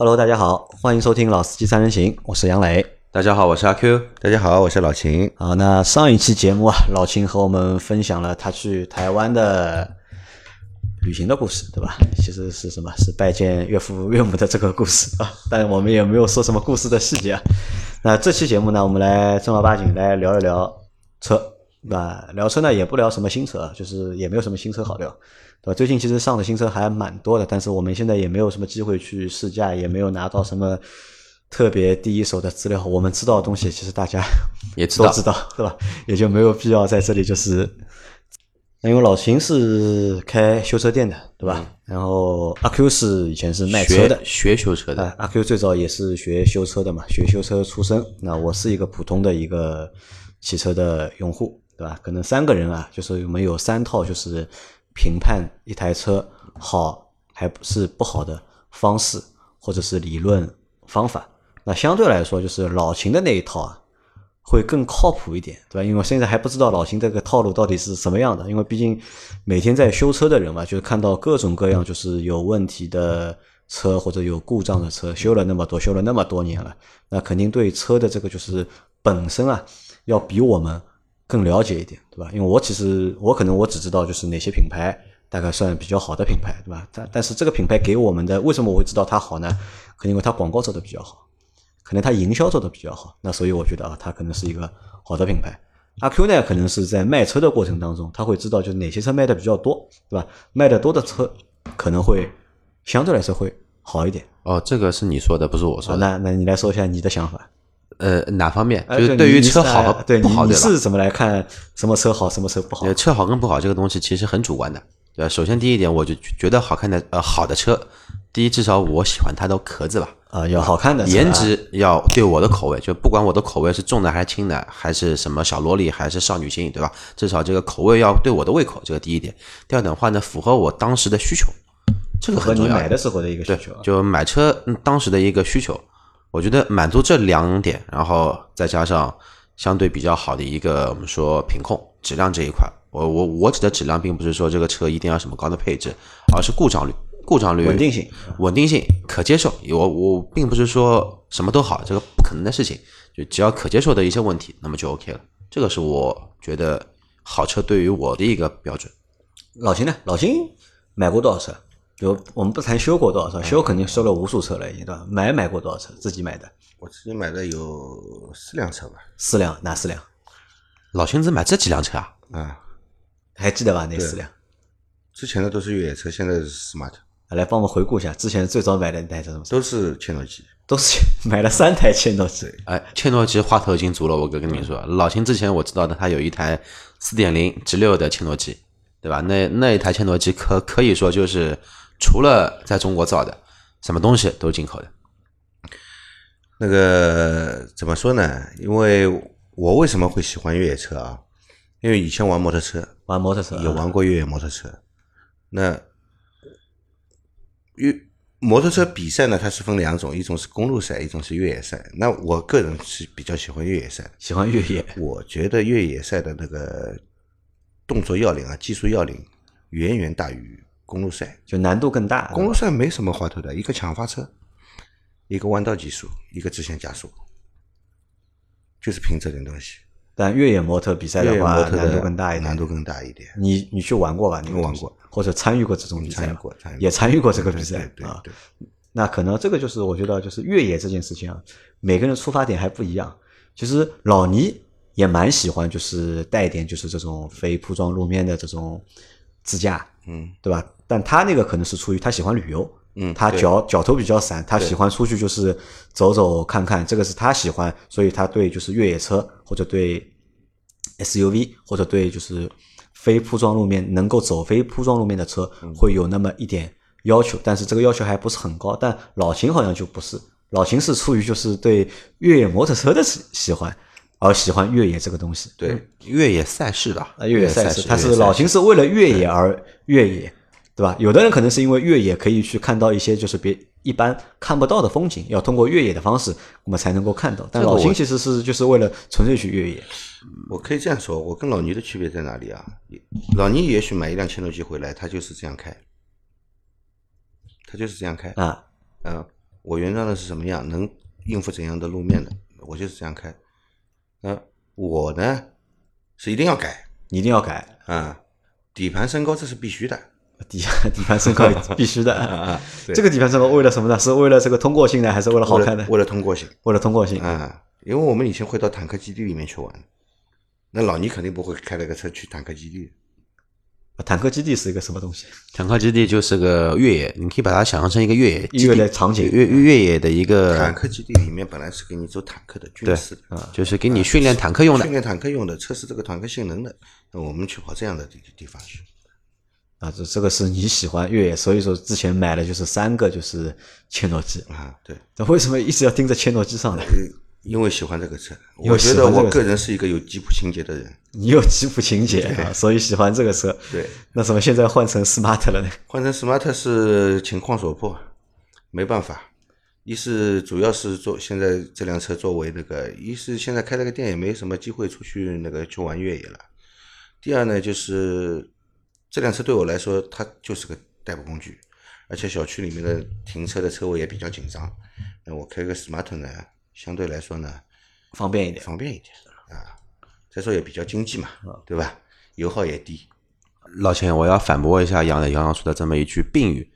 Hello，大家好，欢迎收听《老司机三人行》，我是杨磊。大家好，我是阿 Q。大家好，我是老秦。好，那上一期节目啊，老秦和我们分享了他去台湾的旅行的故事，对吧？其实是什么？是拜见岳父岳母的这个故事啊。但我们也没有说什么故事的细节啊。那这期节目呢，我们来正儿八经来聊一聊车，对吧？聊车呢，也不聊什么新车，就是也没有什么新车好聊，对吧？最近其实上的新车还蛮多的，但是我们现在也没有什么机会去试驾，也没有拿到什么特别第一手的资料。我们知道的东西，其实大家也知道都知道，对吧？也就没有必要在这里就是。那因为老秦是开修车店的，对吧？然后阿 Q 是以前是卖车的，学学修车的。啊，阿 Q 最早也是学修车的嘛，学修车出身。那我是一个普通的一个汽车的用户，对吧？可能三个人啊，就是我们有三套就是评判一台车好还是不好的方式，或者是理论方法。那相对来说，就是老秦的那一套啊，会更靠谱一点，对吧？因为现在还不知道老秦这个套路到底是什么样的，因为毕竟每天在修车的人嘛，就是看到各种各样就是有问题的车或者有故障的车，修了那么多，修了那么多年了，那肯定对车的这个就是本身啊，要比我们更了解一点，对吧？因为我其实我可能我只知道就是哪些品牌大概算比较好的品牌，对吧？但但是这个品牌给我们的为什么我会知道它好呢？可能因为它广告做的比较好。可能它营销做的比较好，那所以我觉得啊，它可能是一个好的品牌。阿 Q 呢，可能是在卖车的过程当中，他会知道就哪些车卖的比较多，对吧？卖的多的车可能会相对来说会好一点。哦，这个是你说的，不是我啊，说的。那那你来说一下你的想法。呃，哪方面？哎就是对于车好对和不好，你对吧？是怎么来看什么车好，什么车不好呃，？车好跟不好这个东西其实很主观的，对吧？首先第一点，我就觉得好看的呃好的车，第一至少我喜欢它的壳子吧，啊，要好看的啊颜值要对我的口味，就不管我的口味是重的还是轻的，还是什么小萝莉还是少女心，对吧？至少这个口味要对我的胃口，这个第一点。第二点的话呢，符合我当时的需求，这个和你很重要。买的时候的一个需求啊。就买车嗯当时的一个需求，我觉得满足这两点，然后再加上相对比较好的一个我们说品控质量这一块，我我我指的质量，并不是说这个车一定要什么高的配置，而是故障率、故障率、稳定性、稳定性可接受。我我并不是说什么都好，这个不可能的事情，就只要可接受的一些问题，那么就 OK 了。这个是我觉得好车对于我的一个标准。老秦呢？老秦买过多少车？就我们不谈修过多少车，修肯定修了无数车了，已经对吧？买买过多少车？自己买的我自己买的有四辆车吧，四辆，哪四辆？老秦只买这几辆车啊？啊，还记得吧？那四辆？之前的都是越野车，现在是 smart，来帮我们回顾一下，之前最早买的那台车什么？都是切诺基。都是买了三台切诺基。哎，切诺基花头已经足了，我跟跟你说，老秦之前我知道的，他有一台四点零直六的切诺基，对吧？那那一台切诺基可可以说就是除了在中国造的，什么东西都是进口的。那个怎么说呢？因为我为什么会喜欢越野车啊？因为以前玩摩托车，玩摩托车啊有玩过越野摩托车。那越摩托车比赛呢，它是分两种，一种是公路赛，一种是越野赛。那我个人是比较喜欢越野赛。喜欢越野，我觉得越野赛的那个动作要领啊，技术要领远远大于公路赛。就难度更大。公路赛没什么花头的，一个抢发车，一个弯道技术，一个直线加速，就是凭这点东西。但越野摩托比赛的话，难度更大一点。难度更大一点。你你去玩过吧？你玩过，或者参与过这种比赛参与过参与过也参与过这个比赛啊。对对对，那可能这个就是我觉得就是越野这件事情啊，每个人出发点还不一样。其实老倪也蛮喜欢，就是带一点就是这种非铺装路面的这种自驾，嗯，对吧？但他那个可能是出于他喜欢旅游，嗯他脚脚头比较散，他喜欢出去就是走走看看，这个是他喜欢，所以他对就是越野车或者对 SUV 或者对就是非铺装路面能够走非铺装路面的车嗯会有那么一点要求，但是这个要求还不是很高。但老秦好像就不是，老秦是出于就是对越野摩托车的喜喜欢而喜欢越野这个东西。对，越野赛事吧，啊，越野赛事，他是老秦是为了越野而越野，对吧？有的人可能是因为越野可以去看到一些就是别一般看不到的风景，要通过越野的方式，我们才能够看到。但老秦其实是就是为了纯粹去越野，我可以这样说，我跟老倪的区别在哪里啊？老倪也许买一辆千诺基回来，他就是这样开，他就是这样开。啊，嗯，我原装的是什么样，能应付怎样的路面的，我就是这样开。那我呢是一定要改你一定要改啊，底盘升高这是必须的底底盘升高 必须的。啊。对这个底盘升高为了什么呢？是为了这个通过性呢，还是为了好看呢？为了通过性为了通过性。啊，因为我们以前会到坦克基地里面去玩，那老倪肯定不会开了个车去坦克基地。坦克基地是一个什么东西？坦克基地就是个越野，你可以把它想象成一个越野基越地野场景越越越野的一个坦，克基地里面本来是给你做坦克的军事的，啊就是给你训练坦克用的训。练坦克用的，测试这个坦克性能的。那我们去跑这样的地地方去。啊，这这个是你喜欢越野，所以说之前买的就是三个就是切诺基。啊，对，那为什么一直要盯着切诺基上呢？因为喜欢这个车，我觉得我个人是一个有吉普情节的人。你有吉普情节啊，所以喜欢这个车。对，那怎么现在换成 smart 了呢？换成 smart 是情况所迫，没办法。一是主要是做现在这辆车作为那个，一是现在开了个店也没什么机会出去那个去玩越野了。第二呢，就是这辆车对我来说，它就是个代步工具，而且小区里面的停车的车位也比较紧张。那我开个 smart 呢，相对来说呢方便一点。方便一点啊，再说也比较经济嘛，对吧？油耗也低。老钱，我要反驳一下杨磊刚刚说的这么一句病语：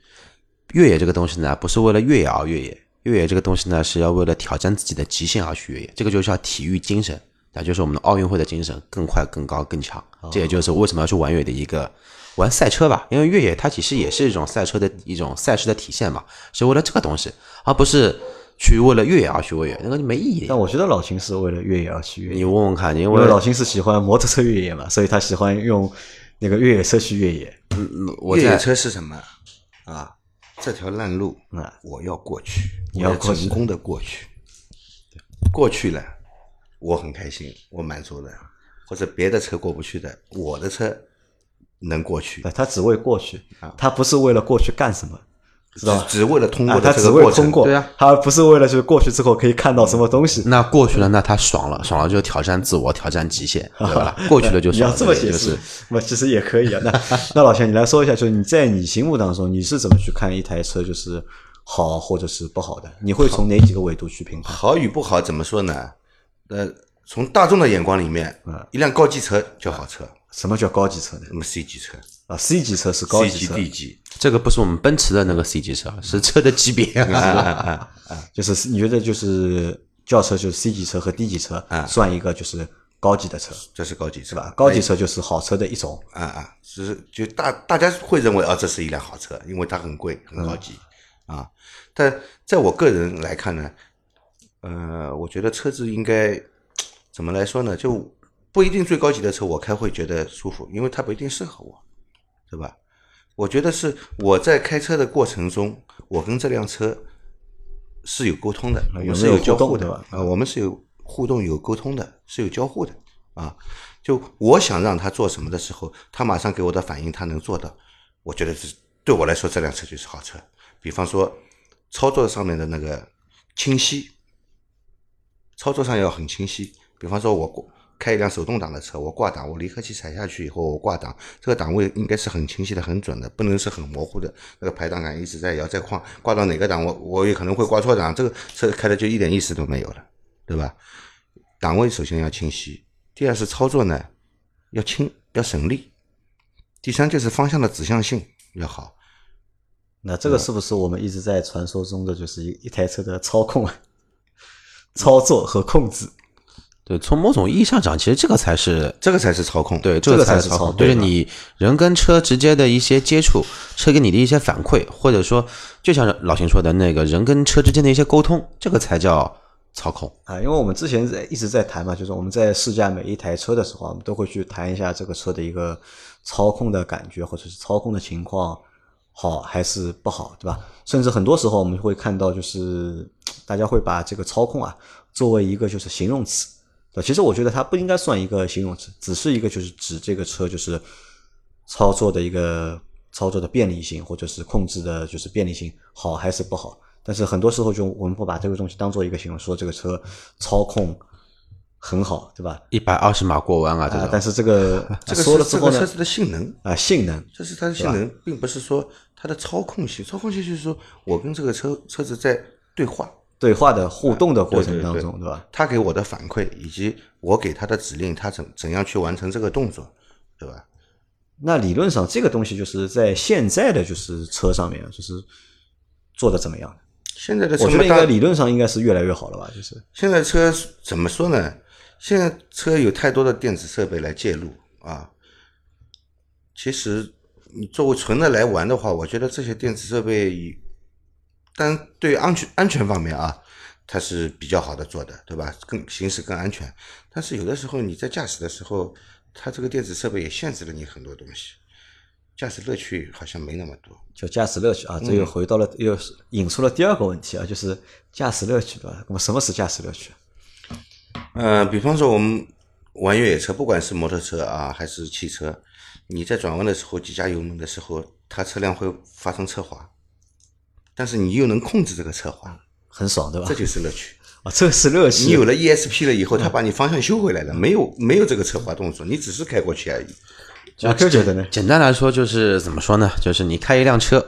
越野这个东西呢，不是为了越野而越野，越野这个东西呢，是要为了挑战自己的极限而去越野，这个就叫体育精神，那就是我们的奥运会的精神，更快、更高、更强。这也就是为什么要去玩越野的一个玩赛车吧，因为越野它其实也是一种赛车的一种赛事的体现嘛，是为了这个东西，而不是去为了越野而去越野，那个就没意义但。我觉得老秦是为了越野而去越野你，问问看，因因为为老秦是喜欢摩托车越野嘛，所以他喜欢用那个越野车去越野。我在越野车是什么啊？这条烂路啊，我要过去，你要过去成功的过去，过去了，我很开心，我满足了。或者别的车过不去的，我的车能过去，，他只为过去，他不是为了过去干什么，知道吧？只只为了通过啊，他只。为通过，对啊，他不是为了就是过去之后可以看到什么东西。那过去了，那他爽了，爽了就挑战自我，挑战极限，对吧？过去了就 你爽了，要这么解释就是，那其实也可以啊。那那老钱，你来说一下，就是你在你心目当中，你是怎么去看一台车，就是好或者是不好的？你会从哪几个维度去评判？好与不好怎么说呢？呃，从大众的眼光里面，嗯一辆高级车叫好车，什么叫高级车呢？那么 C 级车、啊，C 级车是高级车，级、D 级，这个不是我们奔驰的那个 C 级车，是车的级别啊。就是你觉得就是轿车就是 C 级车和 D 级车啊算一个就是高级的车这是高级是吧？高级车就是好车的一种。啊啊，只是就大大家会认为啊，这是一辆好车，因为它很贵很高级、啊。但在我个人来看呢，呃，我觉得车子应该怎么来说呢？就不一定最高级的车我开会觉得舒服，因为它不一定适合我，对吧？我觉得是我在开车的过程中，我跟这辆车是有沟通的，我们是有交互的啊，我们是有互动、有沟通的，是有交互的啊。就我想让他做什么的时候，他马上给我的反应，他能做到。我觉得是对我来说，这辆车就是好车。比方说，操作上面的那个清晰，操作上要很清晰。比方说，我过开一辆手动挡的车，我挂档，我离合器踩下去以后，我挂档，这个档位应该是很清晰的、很准的，不能是很模糊的。那个排档杆一直在摇在晃，挂到哪个档，我我也可能会挂错档，这个车开的就一点意思都没有了，对吧？档位首先要清晰，第二是操作呢要轻要省力，第三就是方向的指向性要好。那这个是不是我们一直在传说中的就是一一台车的操控啊、操作和控制？对，从某种意义上讲，其实这个才是这个才是操控。对，这个才是操控，就是对你人跟车直接的一些接触，车给你的一些反馈，或者说，就像老秦说的那个人跟车之间的一些沟通，这个才叫操控。啊，因为我们之前在一直在谈嘛，就是我们在试驾每一台车的时候啊，我们都会去谈一下这个车的一个操控的感觉，或者是操控的情况好还是不好，对吧？甚至很多时候我们会看到，就是大家会把这个操控啊作为一个就是形容词，对？其实我觉得它不应该算一个形容词，只是一个就是指这个车就是操作的一个操作的便利性，或者是控制的就是便利性好还是不好。但是很多时候就我们不把这个东西当做一个形容，说这个车操控很好，对吧？一百二十码过弯啊，这啊，但是这个 这个说了之后呢是这个车，子的性能，啊，性能这是它的性能，并不是说它的操控性。操控性就是说我跟这个车车子在对话，对话的互动的过程当中，对吧？他给我的反馈以及我给他的指令，他怎怎样去完成这个动作，对吧？那理论上这个东西就是在现在的就是车上面就是做的怎么样？现在的车我觉得应该理论上应该是越来越好了吧？就是现在车怎么说呢？现在车有太多的电子设备来介入啊。其实你作为纯的来玩的话，我觉得这些电子设备，但对安全安全方面啊，它是比较好的做的，对吧？更行驶更安全。但是有的时候你在驾驶的时候，它这个电子设备也限制了你很多东西，驾驶乐趣好像没那么多。就驾驶乐趣啊，嗯这又回到了又引出了第二个问题啊，就是驾驶乐趣对吧？那么什么是驾驶乐趣？呃，比方说我们玩越野车，不管是摩托车啊还是汽车，你在转弯的时候急加油门的时候，它车辆会发生侧滑，但是你又能控制这个侧滑，很爽对吧这？就是乐趣。啊，这是乐趣。你有了 ESP 了以后，他把你方向修回来了，没有没有这个侧滑动作，你只是开过去而已。阿 Q 觉得呢？简单来说就是怎么说呢？就是你开一辆车，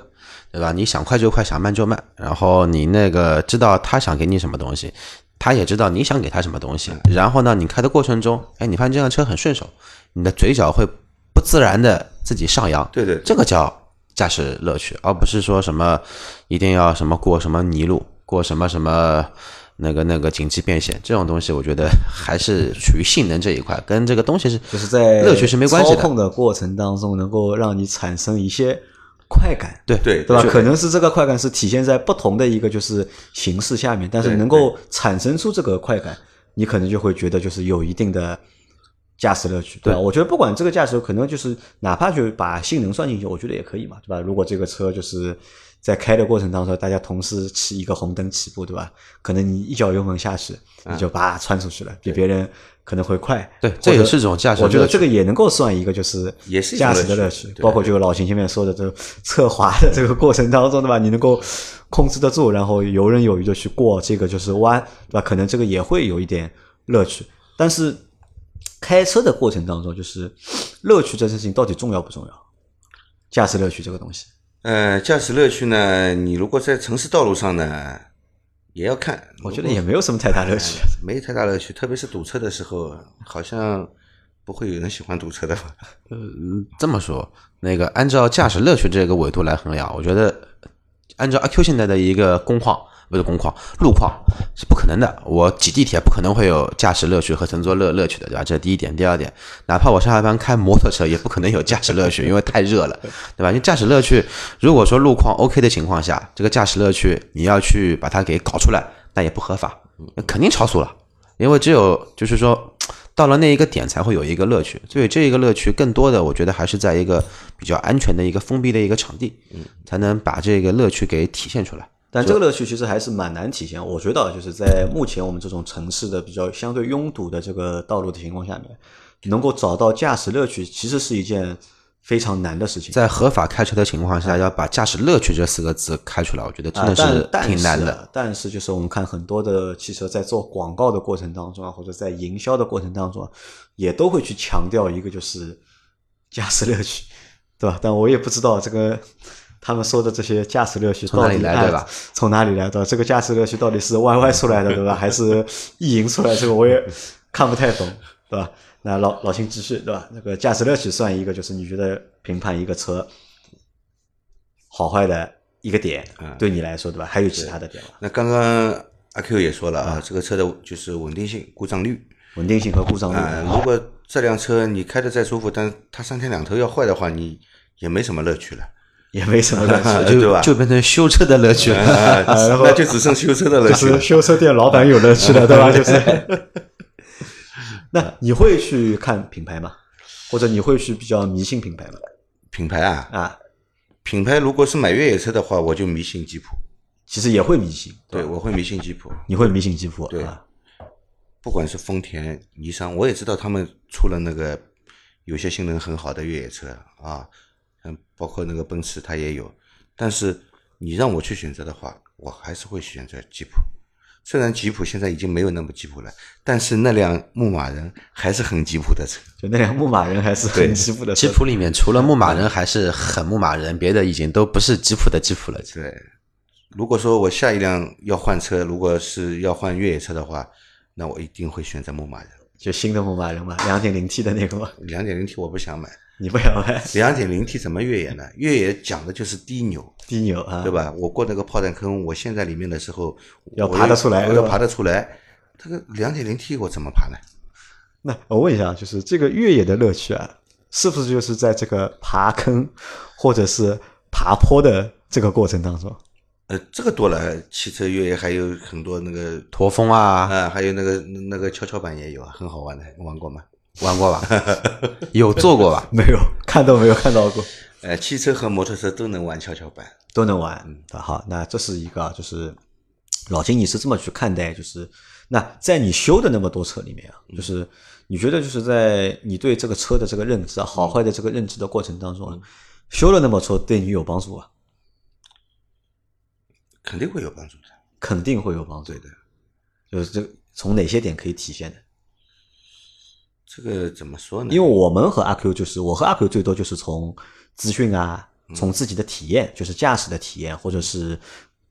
对吧？你想快就快，想慢就慢，然后你那个知道他想给你什么东西，他也知道你想给他什么东西。然后呢，你开的过程中，哎，你发现这辆车很顺手，你的嘴角会不自然的自己上扬，对对这个叫驾驶乐趣，而不是说什么一定要什么过什么泥路，过什么什么。那个那个紧急变线这种东西，我觉得还是属于性能这一块，跟这个东西是就是在乐趣是没关系的。操控的过程当中，能够让你产生一些快感，对对对吧？就可能是这个快感是体现在不同的一个就是形式下面，但是能够产生出这个快感，你可能就会觉得就是有一定的驾驶乐趣，对吧？我觉得不管这个驾驶，可能就是哪怕就把性能算进去，我觉得也可以嘛，对吧？如果这个车就是在开的过程当中，大家同时起一个红灯起步，对吧？可能你一脚油门下去，你就叭窜出去了，比别人可能会快。对这也是种驾驶我觉得这个也能够算一个就是也是驾驶的乐乐趣包括就老秦前面说的这个侧滑的这个过程当中，对吧？你能够控制得住，然后游刃有余的去过这个就是弯，对吧？可能这个也会有一点乐趣，但是开车的过程当中，就是 乐趣这件事情到底重要不重要？驾驶乐趣这个东西，呃，驾驶乐趣呢，你如果在城市道路上呢，也要看。我觉得也没有什么太大乐趣。没太大乐趣，特别是堵车的时候，好像不会有人喜欢堵车的吧？这么说，那个按照驾驶乐趣这个维度来衡量，我觉得按照阿 Q 现在的一个工况，不是工况，路况是不可能的。我挤地铁不可能会有驾驶乐趣和乘坐乐乐趣的，对吧？这是第一点。第二点，哪怕我上下班开摩托车，也不可能有驾驶乐趣，因为太热了，对吧？因为驾驶乐趣，如果说路况 OK 的情况下，这个驾驶乐趣你要去把它给搞出来，那也不合法，肯定超速了。因为只有就是说，到了那一个点才会有一个乐趣。所以这一个乐趣更多的，我觉得还是在一个比较安全的一个封闭的一个场地，才能把这个乐趣给体现出来。但这个乐趣其实还是蛮难体现。我觉得啊就是在目前我们这种城市的比较相对拥堵的这个道路的情况下面，能够找到驾驶乐趣，其实是一件非常难的事情。在合法开车的情况下，要把驾驶乐趣这四个字开出来，我觉得真啊，的但但挺难的。但是就是我们看很多的汽车在做广告的过程当中啊，或者在营销的过程当中啊，也都会去强调一个就是驾驶乐趣，对吧？但我也不知道这个他们说的这些驾驶乐趣从哪里到底按来对吧？从哪里来的？这个驾驶乐趣到底是 YY 出来的，对吧？还是意淫出来？这个我也看不太懂，对吧？那老老秦继续，对吧？那个驾驶乐趣算一个，就是你觉得评判一个车好坏的一个点，对你来说，对吧？还有其他的点吗？那刚刚阿 Q 也说了啊，这个车的就是稳定性、故障率稳定性和故障率。啊。如果这辆车你开的再舒服，但它三天两头要坏的话，你也没什么乐趣了。也没什么乐趣，就 对吧就变成修车的乐趣了。啊，那就只剩修车的乐趣了就是。修车店老板有乐趣了，对吧？就是。那你会去看品牌吗？或者你会去比较迷信品牌吗？品牌啊，啊，品牌如果是买越野车的话，我就迷信吉普。其实也会迷信，对，吧我会迷信吉普。你会迷信吉普对啊？不管是丰田、尼桑，我也知道他们出了那个有些性能很好的越野车啊，嗯，包括那个奔驰它也有。但是你让我去选择的话，我还是会选择吉普。虽然吉普现在已经没有那么吉普了，但是那辆牧马人还是很吉普的车。就那辆牧马人还是很吉普的车吉普里面除了牧马人还是很牧马人，别的已经都不是吉普的吉普了。对，如果说我下一辆要换车，如果是要换越野车的话，那我一定会选择牧马人。就新的牧马人嘛，两点零 T 的那个嘛，两点零 T 我不想买，你不要买 两点零 T 怎么越野呢？越野讲的就是低扭，低扭啊，对？吧？我过那个炮弹坑，我陷在里面的时候，要爬得出来我要爬得出来。这个两点零 T 我怎么爬呢？那我问一下，就是这个越野的乐趣啊，是不是就是在这个爬坑或者是爬坡的这个过程当中？呃，这个多了，汽车越野还有很多那个驼峰啊，啊，还有那个那个跷跷板也有啊，很好玩的，玩过吗？玩过吧？有做过吧？没有，看都没有看到过，呃，汽车和摩托车都能玩跷跷板。都能玩。嗯好，那这是一个啊，就是老金，你是这么去看待？就是那在你修的那么多车里面啊，就是你觉得就是在你对这个车的这个认知啊，好坏的这个认知的过程当中啊，修了那么多对你有帮助啊？肯定会有帮助的。肯定会有帮助的。就是这从哪些点可以体现的？这个怎么说呢？因为我们和阿 Q 就是我和阿 Q 最多就是从资讯啊，从自己的体验，就是驾驶的体验，或者是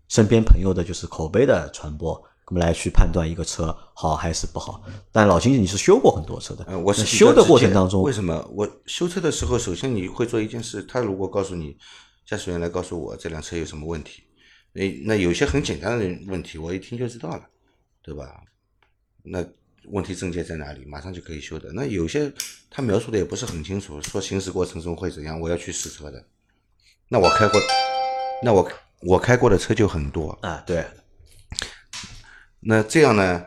身边朋友的就是口碑的传播，我们来去判断一个车好还是不好。但老秦你是修过很多车的，呃，我是修的过程当中为，什么我修车的时候，首先你会做一件事，他如果告诉你驾驶员来告诉我这辆车有什么问题，那那有些很简单的问题，我一听就知道了，对吧？那问题症结在哪里，马上就可以修的。那有些他描述的也不是很清楚，说行驶过程中会怎样，我要去试车的。那我开过，那我我开过的车就很多，啊，对，那这样呢，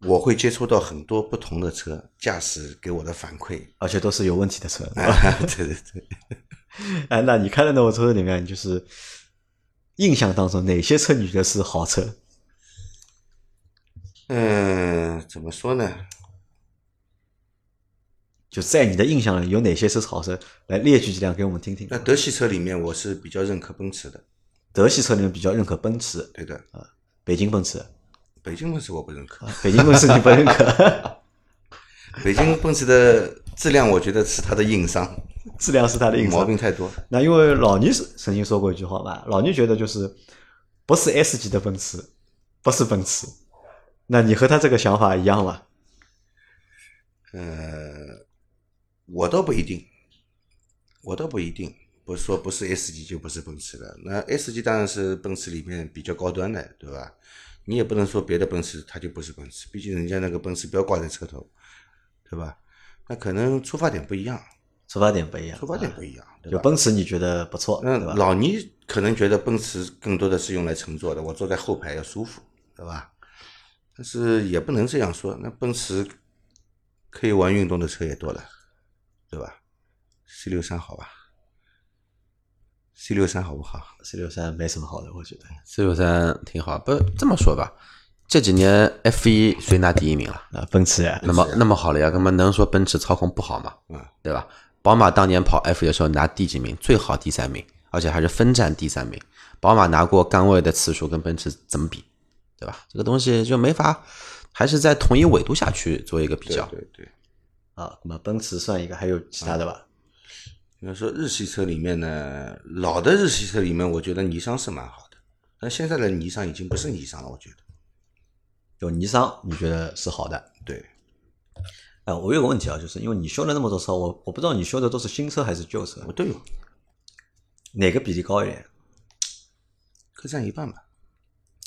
我会接触到很多不同的车，驾驶给我的反馈。而且都是有问题的车？啊，对对 对，哎，那你开的那么多车里面，就是印象当中哪些车你觉得是好车？嗯，怎么说呢？就在你的印象里有哪些是好车？来列举几辆给我们听听那。德系车里面，我是比较认可奔驰的，德系车里面比较认可奔驰，对的。啊北京奔驰，北京奔驰我不认可，北京奔驰你不认可，北京奔驰的质量，我觉得是它的硬伤，质量是它的硬伤。毛病太多。那因为老倪是曾经说过一句话吧，老倪觉得就是不是 S 级的奔驰，不是奔驰。那你和他这个想法一样吗？呃，我倒不一定，我倒不一定，不是说不是 S 级就不是奔驰了。那 S 级当然是奔驰里面比较高端的，对吧？你也不能说别的奔驰它就不是奔驰，毕竟人家那个奔驰标挂在车头，对吧？那可能出发点不一样，出发点不一样，出发点不一样，对吧？就奔驰你觉得不错，那对吧？老倪可能觉得奔驰更多的是用来乘坐的，我坐在后排要舒服，对吧？但是也不能这样说，那奔驰可以玩运动的车也多了，对吧？C 六三好吧？C 六三好不好？C 六三没什么好的，我觉得。C 六三挺好，不这么说吧，这几年 F 一谁拿第一名了？啊，奔驰呀，那么那么好了呀，那么能说奔驰操控不好吗？嗯，对吧？宝马当年跑 F 一的时候拿第几名？最好第三名，而且还是分站第三名。宝马拿过杆位的次数跟奔驰怎么比？对吧？这个东西就没法，还是在同一纬度下去做一个比较。对对。啊，那么奔驰算一个，还有其他的吧？比如说日系车里面呢，老的日系车里面，我觉得尼桑是蛮好的，但现在的尼桑已经不是尼桑了，我觉得。有尼桑，你觉得是好的？对，啊，我有个问题啊，就是因为你修了那么多车，我我不知道你修的都是新车还是旧车我，都有，哪个比例高一点？各占一半吧。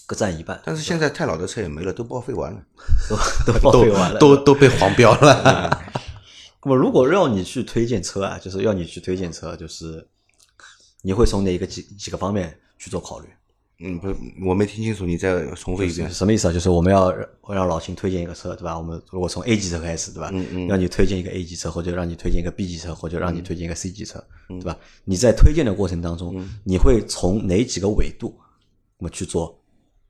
各占一半，但是现在太老的车也没了，都报废完了。都都报废完了。都都被黄标了。那么如果让你去推荐车啊，就是要你去推荐车，就是你会从哪一个几几个方面去做考虑？嗯，不，我没听清楚，你再重复一遍。什么意思啊？就是我们要让老秦推荐一个车，对吧？我们如果从 A 级车开始，对吧？嗯嗯让你推荐一个 A 级车，或者让你推荐一个 B 级车，或者让你推荐一个 C 级车，对吧？你在推荐的过程当中，你会从哪几个维度我们去做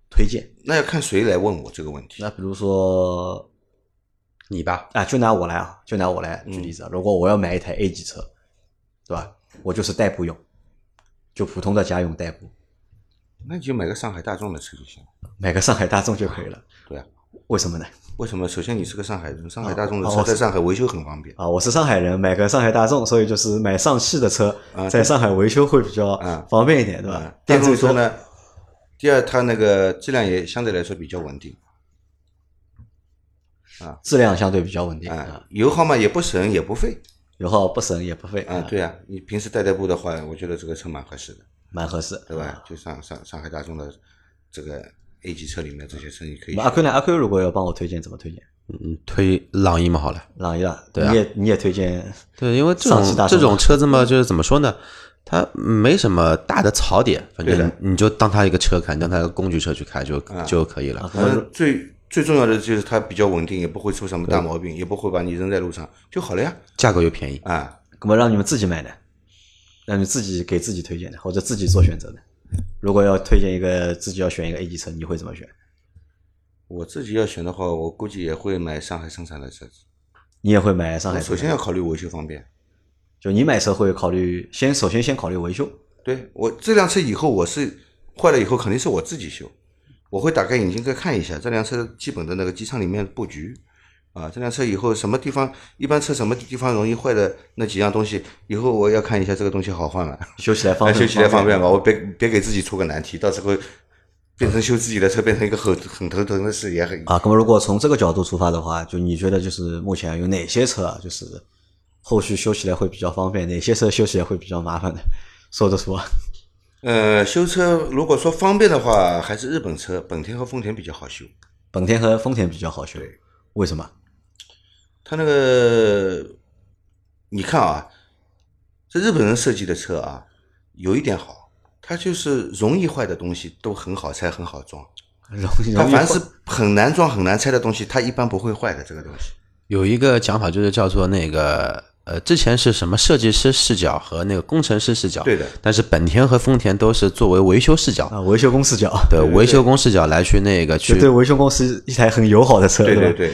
推荐？那要看谁来问我这个问题。那比如说你吧，啊，就拿我来啊，就拿我来举例子啊。如果我要买一台 A 级车，对吧？我就是代步用，就普通的家用代步，那你就买个上海大众的车就行了。买个上海大众就可以了。对啊，为什么呢？为什么？首先你是个上海人，上海哦大众的哦车在上海维修很方便。啊，我是上海人，买个上海大众，所以就是买上汽的车，啊在上海维修会比较啊方便一点，对吧啊？电动车呢，第二它那个质量也相对来说比较稳定啊质量相对比较稳定啊啊，，油耗嘛也不省也不费油耗不省也不费啊。对啊，你平时代代步的话，我觉得这个车蛮合适的，蛮合适，对吧？就上上上海大众的这个 A 级车里面这些车，你可以阿坤呢？阿坤如果要帮我推荐，怎么推荐？嗯，推朗逸嘛好了。朗逸啊，对啊你也你也推荐对，因为这种这种车子嘛，就是怎么说呢？它没什么大的槽点，反正你就当它一个车开，你当它一个工具车去开就就可以了。反正最最重要的就是它比较稳定，也不会出什么大毛病，也不会把你扔在路上就好了呀。价格又便宜。啊，那么让你们自己买的，让你自己给自己推荐的，或者自己做选择的。如果要推荐一个自己要选一个 A 级车，你会怎么选？我自己要选的话，我估计也会买上海生产的车子。你也会买上海？首先要考虑维修方便。就你买车会考虑先首先先考虑维修，对我这辆车以后我是坏了以后肯定是我自己修，我会打开引擎再看一下这辆车基本的那个机舱里面布局啊，这辆车以后什么地方一般车什么地方容易坏的那几样东西，以后我要看一下这个东西好换了，修起来方便，修起来方便吧，我别别给自己出个难题，到时候变成修自己的车变成一个很很头疼的事也很啊。那么如果从这个角度出发的话，就你觉得就是目前有哪些车啊，就是后续修起来会比较方便，哪些车修起来会比较麻烦的，说得出啊？呃，修车如果说方便的话，还是日本车，本田和丰田比较好修。本田和丰田比较好修，为什么？它那个，你看啊，这日本人设计的车啊，有一点好，它就是容易坏的东西都很好拆，很好装。容易容易坏它凡是很难装、很难拆的东西，它一般不会坏的。这个东西，有一个讲法就是叫做那个呃，之前是什么设计师视角和那个工程师视角，对的但是本田和丰田都是作为维修视角，啊，维修工视角，对维修工视角来去那个去对维修公司一台很友好的车，对对？对，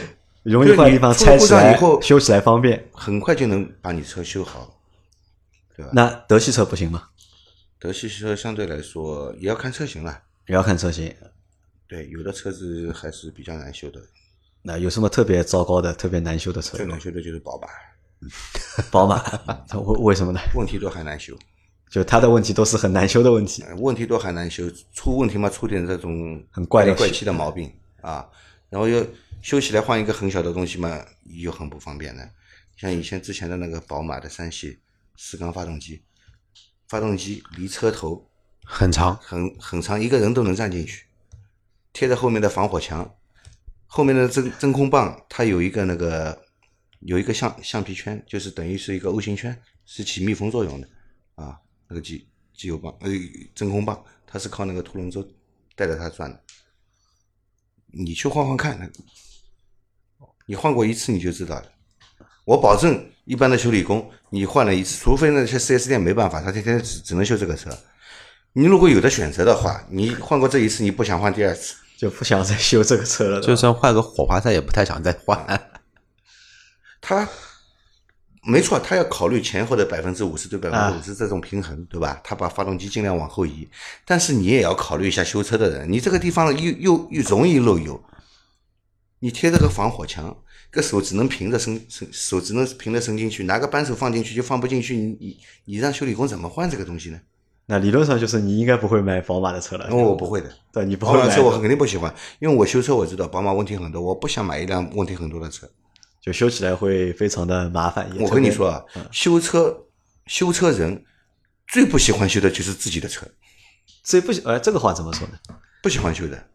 容易坏的地方拆起来以后修起来方便。很快就能把你车修好。对吧那德系车不行吗？德系车相对来说也要看车型了，也要看车型。对，有的车子还是比较难修的，那有什么特别糟糕的、特别难修的车最？难修的就是宝马，宝马，为为什么呢？问题都还难修。就它的问题都是很难修的问题。呃问题都还难修，出问题嘛出点这种很怪的怪气的毛病啊，然后又修起来换一个很小的东西嘛，又很不方便的。像以前之前的那个宝马的三系四缸发动机，发动机离车头很长，很很长，一个人都能站进去，贴在后面的防火墙，后面的真真空棒它有一个那个有一个橡橡皮圈，就是等于是一个 O 型圈，是起密封作用的啊。那个机机油棒呃真空棒，它是靠那个凸轮轴带着它转的。你去换换看，那个你换过一次你就知道了。我保证，一般的修理工你换了一次，除非那些 4S 店没办法，他天天只只能修这个车。你如果有的选择的话，你换过这一次，你不想换第二次。就不想再修这个车了。就算换个火花塞也不太想再换。他没错，他要考虑前后的百分之五十对百分之五十这种平衡，对吧？他把发动机尽量往后移，但是你也要考虑一下修车的人，你这个地方又又又容易漏油，你贴着个防火墙，个手只能平着伸伸，手只能平着伸进去，拿个扳手放进去就放不进去，你你你让修理工怎么换这个东西呢？那理论上就是你应该不会买宝马的车了。因为我不会的，对，你不会买宝马车我肯定不喜欢，因为我修车我知道宝马问题很多，我不想买一辆问题很多的车。就修起来会非常的麻烦。我跟你说啊，修车修车人最不喜欢修的就是自己的车，最不喜呃这个话怎么说呢？不喜欢修的。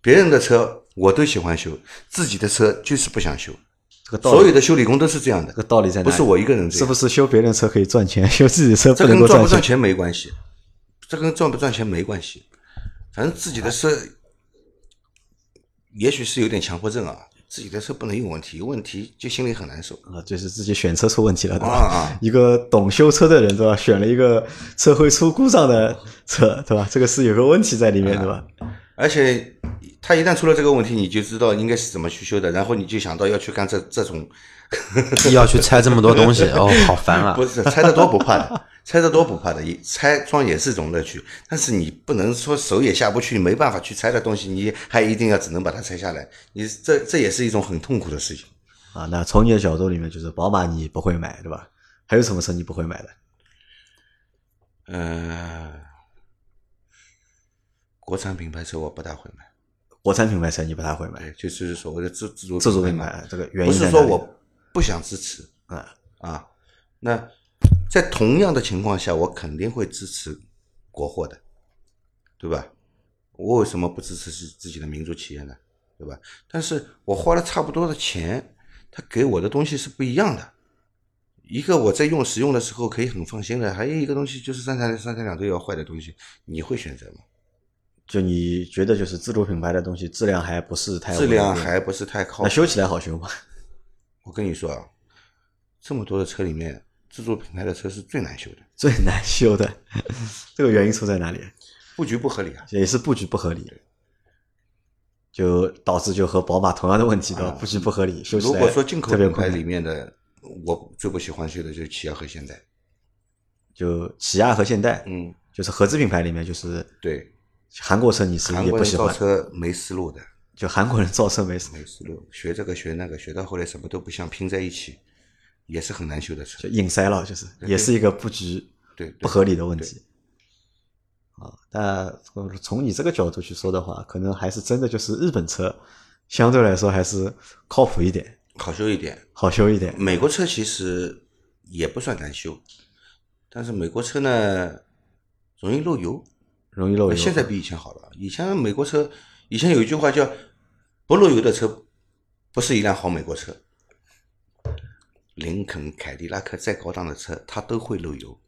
别人的车我都喜欢修，自己的车就是不想修。这个道理所有的修理工都是这样的这个，道理在？不是我一个人这样。是不是修别人车可以赚钱，修自己车这不能够钱？跟赚不赚钱没关系，这跟赚不赚钱没关系。反正自己的车，也许是有点强迫症啊，自己的车不能有问题，有问题就心里很难受。啊，就是自己选车出问题了，对吧？啊啊 一个懂修车的人，对吧？选了一个车会出故障的车，对吧？这个是有个问题在里面，对吧？而且他一旦出了这个问题，你就知道应该是怎么去修的，然后你就想到要去干这这种，要去拆这么多东西，哦，好烦啊！不是拆的多不怕的，拆得多不怕的，拆装也是一种乐趣。但是你不能说手也下不去，没办法去拆的东西，你还一定要只能把它拆下来，你这这也是一种很痛苦的事情。啊，那从你的角度里面，就是宝马你不会买，对吧？还有什么车你不会买的？嗯、国产品牌车我不大会买，国产品牌车你不大会买，哎，就是所谓的自自主自主品牌这个原因不是说我不想支持啊，啊，那在同样的情况下，我肯定会支持国货的，对吧？我为什么不支持自自己的民族企业呢？对吧？但是我花了差不多的钱，他给我的东西是不一样的。一个我在用使用的时候可以很放心的，还有一个东西就是三长三长两短要坏的东西，你会选择吗？就你觉得就是自主品牌的东西质量还不是太质量还不是太靠谱。那修起来好修吗？我跟你说啊，这么多的车里面，自主品牌的车是最难修的，最难修的，这个原因出在哪里？布局不合理啊。也是布局不合理，就导致就和宝马同样的问题的布局不合理，修起来如果说进口品牌里面的，我最不喜欢修的就是起亚和现代。就起亚和现代，嗯，就是合资品牌里面，就是对，韩国车你是韩国人造也不喜欢，车没思路的，就韩国人造车没什么，没思路，学这个学那个，学到后来什么都不像，拼在一起，也是很难修的车就。硬塞了，就是也是一个布局对，对不合理的问题。啊，但从你这个角度去说的话，可能还是真的就是日本车相对来说还是靠谱一点，好修一点。好修一点。美国车其实也不算难修，但是美国车呢容易漏油。容易漏油。现在比以前好了。以前美国车，以前有一句话叫“不漏油的车不是一辆好美国车”。林肯、凯迪拉克再高档的车，它都会漏油。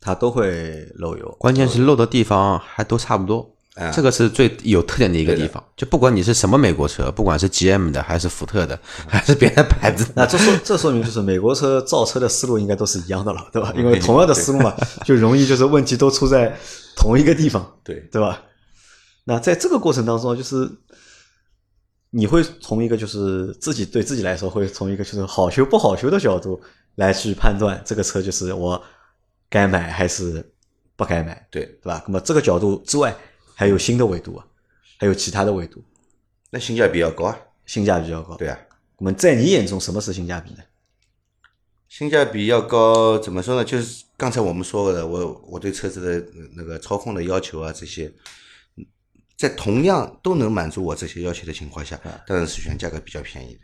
它都会漏油。关键是漏的地方还都差不多，啊这个是最有特点的一个地方。就不管你是什么美国车，不管是 GM 的还是福特的，还是别的牌子的，那这说这说明就是美国车造车的思路应该都是一样的了，对吧？因为同样的思路嘛，就容易就是问题都出在同一个地方，对对吧？那在这个过程当中，就是你会从一个就是自己对自己来说，会从一个就是好修不好修的角度来去判断这个车就是我该买还是不该买，对，对吧？那么这个角度之外，还有新的维度啊，还有其他的维度，那性价比要高啊。性价比要高。对啊，那么在你眼中，什么是性价比呢？性价比要高，怎么说呢？就是刚才我们说的，我我对车子的那个操控的要求啊，这些，在同样都能满足我这些要求的情况下，当然是选价格比较便宜的，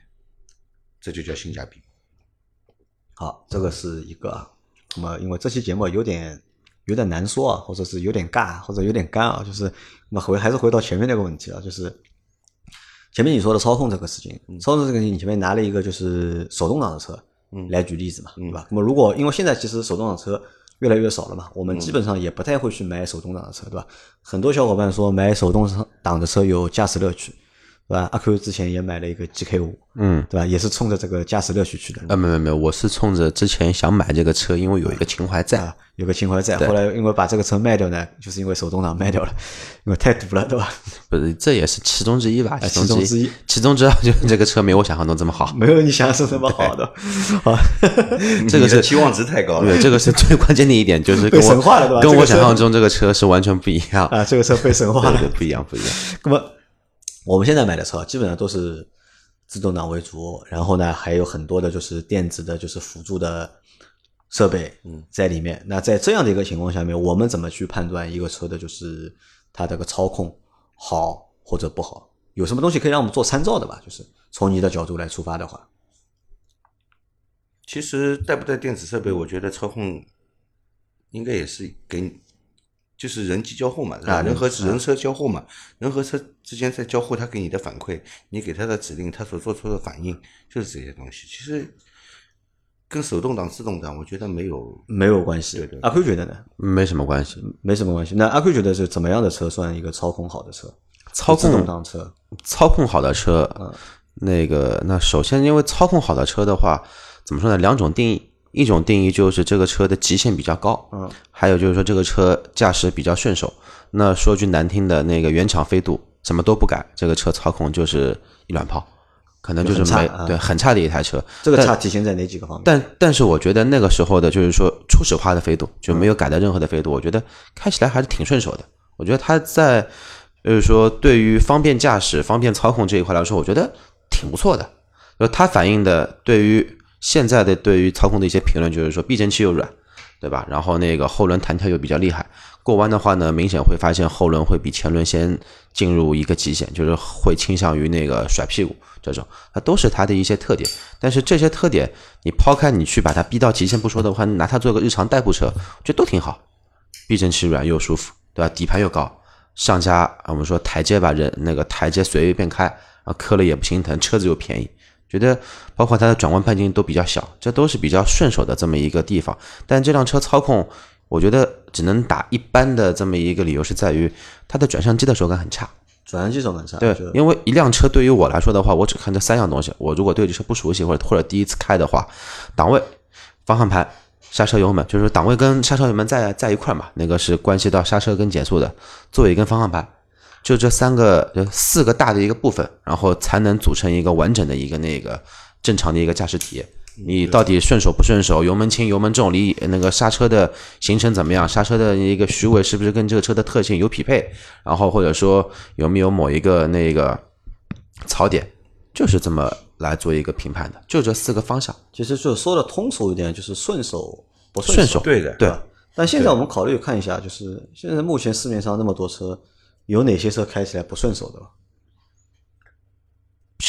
这就叫性价比。好，这个是一个啊。那么，因为这期节目有点有点难说啊，或者是有点尬，或者有点干啊，就是那么回还是回到前面那个问题啊，就是前面你说的操控这个事情，操控这个事情，你前面拿了一个就是手动挡的车，嗯来举例子嘛，对吧？那么如果因为现在其实手动挡车越来越少了嘛，我们基本上也不太会去买手动挡的车，对吧？很多小伙伴说买手动挡的车有驾驶乐趣，对吧？阿 Q 之前也买了一个 GK 五，嗯，对吧？也是冲着这个驾驶乐趣去的。啊，没有没有，我是冲着之前想买这个车，因为有一个情怀在。啊，有个情怀在。后来因为把这个车卖掉呢，就是因为手动挡卖掉了，因为太堵了，对吧？不是，这也是其中之一吧？啊其中之其中之一，其中之二就是 这个车没我想象中这么好。没有你想象中那么好的，啊，这个是期望值太高了对，。这个是最关键的一点，就是跟被神化了对吧我跟我想象中这个车是完全不一样。啊，这个车被神化了对。对，不一样，不一样。那么我们现在买的车基本上都是自动挡为主，然后呢还有很多的就是电子的，就是辅助的设备在里面。那在这样的一个情况下面，我们怎么去判断一个车的就是它这个操控好或者不好？有什么东西可以让我们做参照的吧？就是从你的角度来出发的话，其实带不带电子设备，我觉得操控应该也是给你，就是人机交互嘛，啊人和人人车交互嘛，人和车之间在交互，他给你的反馈，你给他的指令，他所做出的反应，就是这些东西。其实跟手动挡、自动挡，我觉得没有没有关系。对对阿 Q 觉得呢？没什么关系。没什么关系。那阿 Q 觉得是怎么样的车算一个操控好的车？操自动控挡车，操控好的车，那个那首先因为操控好的车的话，怎么说呢？两种定义，一种定义就是这个车的极限比较高，嗯，还有就是说这个车驾驶比较顺手。那说句难听的，那个原厂飞度什么都不改，这个车操控就是一卵泡。可能就是没对很差的一台车。这个差体现在哪几个方面？但但是我觉得那个时候的就是说初始化的飞度就没有改的任何的飞度，我觉得开起来还是挺顺手的。我觉得它在就是说对于方便驾驶、方便操控这一块来说，我觉得挺不错的。就它反映的对于现在的对于操控的一些评论，就是说避震器又软，对吧？然后那个后轮弹跳又比较厉害，过弯的话呢，明显会发现后轮会比前轮先进入一个极限，就是会倾向于那个甩屁股这种，它都是它的一些特点。但是这些特点，你抛开你去把它逼到极限不说的话，拿它做个日常代步车，我觉得都挺好。避震器软又舒服，对吧？底盘又高，上家我们说台阶吧，人那个台阶随便开，啊磕了也不心疼，车子又便宜，觉得包括它的转弯半径都比较小，这都是比较顺手的这么一个地方。但这辆车操控，我觉得只能打一般的这么一个理由是在于它的转向机的手感很差。转向机手感差，对，因为一辆车对于我来说的话，我只看这三样东西。我如果对这车不熟悉或者或者第一次开的话，档位、方向盘、刹车油门，就是档位跟刹车油门在在一块嘛，那个是关系到刹车跟减速的，座椅跟方向盘，就这三个就四个大的一个部分，然后才能组成一个完整的一个那个正常的一个驾驶体验。你到底顺手不顺手？油门轻、油门重，离那个刹车的行程怎么样？刹车的一个虚位是不是跟这个车的特性有匹配？然后或者说有没有某一个那个槽点，就是这么来做一个评判的，就这四个方向。其实就说的通俗一点，就是顺手不。顺手对的，对，但现在我们考虑看一下，就是现在目前市面上那么多车，有哪些车开起来不顺手的吧？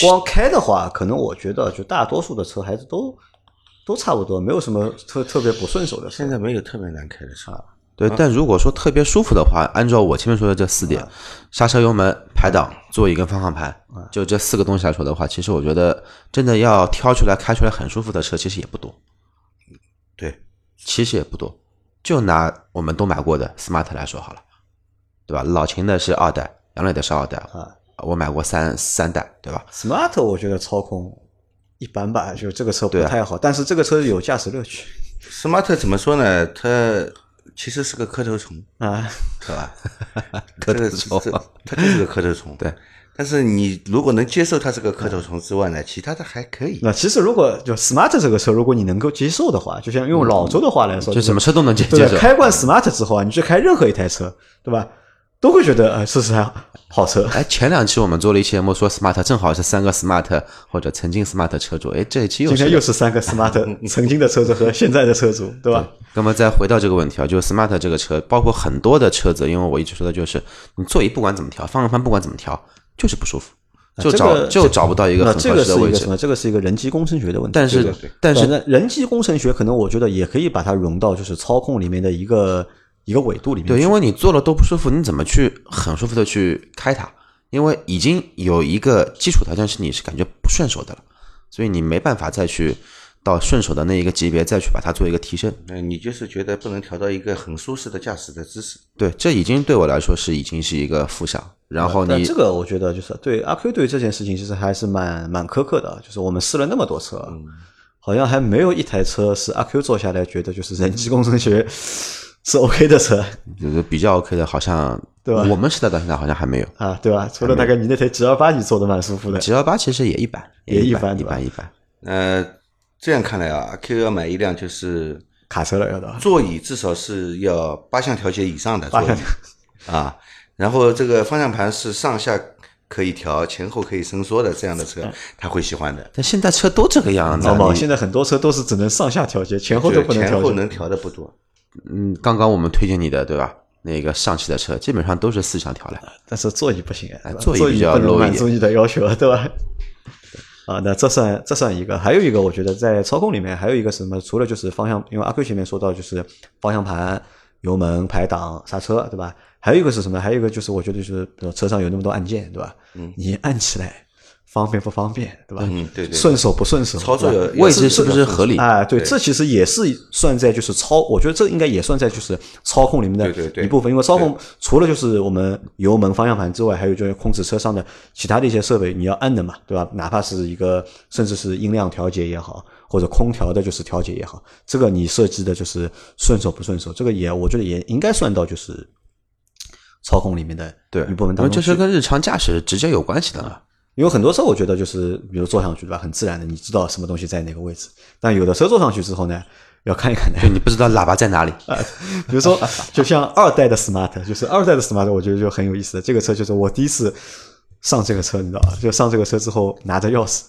光开的话，可能我觉得就大多数的车还是都都差不多，没有什么特特别不顺手的。现在没有特别难开的车。对，但如果说特别舒服的话，按照我前面说的这四点，刹车、油门、排档、座椅跟方向盘，就这四个东西来说的话，其实我觉得真的要挑出来开出来很舒服的车，其实也不多，对，其实也不多。就拿我们都买过的 smart 来说好了，对吧？老秦的是二代，杨磊的是二代，啊我买过三三代，对吧？Smart 我觉得操控一般吧，就这个车不太好，但是这个车有驾驶乐趣 smart 怎么说呢？它其实是个磕头虫，啊。是吧？磕头虫它就是个磕头虫。对。但是你如果能接受它是个磕头虫之外呢，其他的还可以。那其实如果就 Smart 这个车，如果你能够接受的话，就像用老周的话来说，就什么车都能接？接受。开惯 Smart 之后啊，你去开任何一台车，对吧？都会觉得呃，这是台好车。哎，前两期我们做了一期节目，说 smart 正好是三个 smart 或者曾经 smart 车主，哎，这一期又今天是又是三个 Smart 曾经的车主和现在的车主，对吧？那么再回到这个问题啊，就是 smart 这个车，包括很多的车子，因为我一直说的就是，你座椅不管怎么调，方向盘不管怎么调，就是不舒服，就找、这个就找不到一个很这个是一合适的位置。个什么？这个是一个人机工程学的问题。但是但是呢人机工程学可能我觉得也可以把它融到就是操控里面的一个一个纬度里面。对，因为你坐了都不舒服，你怎么去很舒服的去开它？因为已经有一个基础条件是你是感觉不顺手的了，所以你没办法再去到顺手的那一个级别再去把它做一个提升。那你就是觉得不能调到一个很舒适的驾驶的姿势。对，这已经对我来说是已经是一个负向。然后你但这个我觉得就是对阿 Q 对这件事情其实还是蛮蛮苛刻的，就是我们试了那么多车，好像还没有一台车是阿 Q 坐下来觉得就是人机工程学是 OK 的车就是比较 OK 的，好像对吧我们时代到现在好像还没有。啊，对吧？除了大概你那台 G 二八你坐的蛮舒服的，G 幺八其实也一般，也一般一般一般。呃，这样看来啊，阿 Q 要买一辆就是卡车了要的。座椅至少是要八项调节以上的座椅啊，然后这个方向盘是上下可以调，前后可以伸缩的这样的车，他会喜欢的。但现在车都这个样子现在很多车都是只能上下调节，前后都不能调节。前后能调的不多。嗯，刚刚我们推荐你的对吧？那个上汽的车基本上都是四项调的，但是座椅不行座椅比较不能 low 一点满足你的要求，对吧？啊，那这算这算一个，还有一个，我觉得在操控里面还有一个什么？除了就是方向，因为阿 Q 前面说到就是方向盘、油门、排档、刹车，对吧？还有一个是什么？还有一个就是我觉得就是，车上有那么多按键，对吧？嗯，你按起来方便不方便，对吧？嗯对对顺手不顺手，操作位置是不是合理？啊，对，对这其实也是算在就是操，我觉得这应该也算在就是操控里面的一部分，因为操控除了就是我们油门、方向盘之外，还有就是控制车上的其他的一些设备，你要按的嘛，对吧？哪怕是一个甚至是音量调节也好，或者空调的就是调节也好，这个你设计的就是顺手不顺手，这个也我觉得也应该算到就是操控里面的对一部分因为这当中去。是跟日常驾驶直接有关系的嘛。因为很多车我觉得就是，比如坐上去对吧，很自然的，你知道什么东西在哪个位置。但有的车坐上去之后呢，要看一看的。就你不知道喇叭在哪里，比如说，就像二代的 smart，就是二代的 smart，我觉得就很有意思的。这个车就是我第一次上这个车，你知道吧？就上这个车之后拿着钥匙，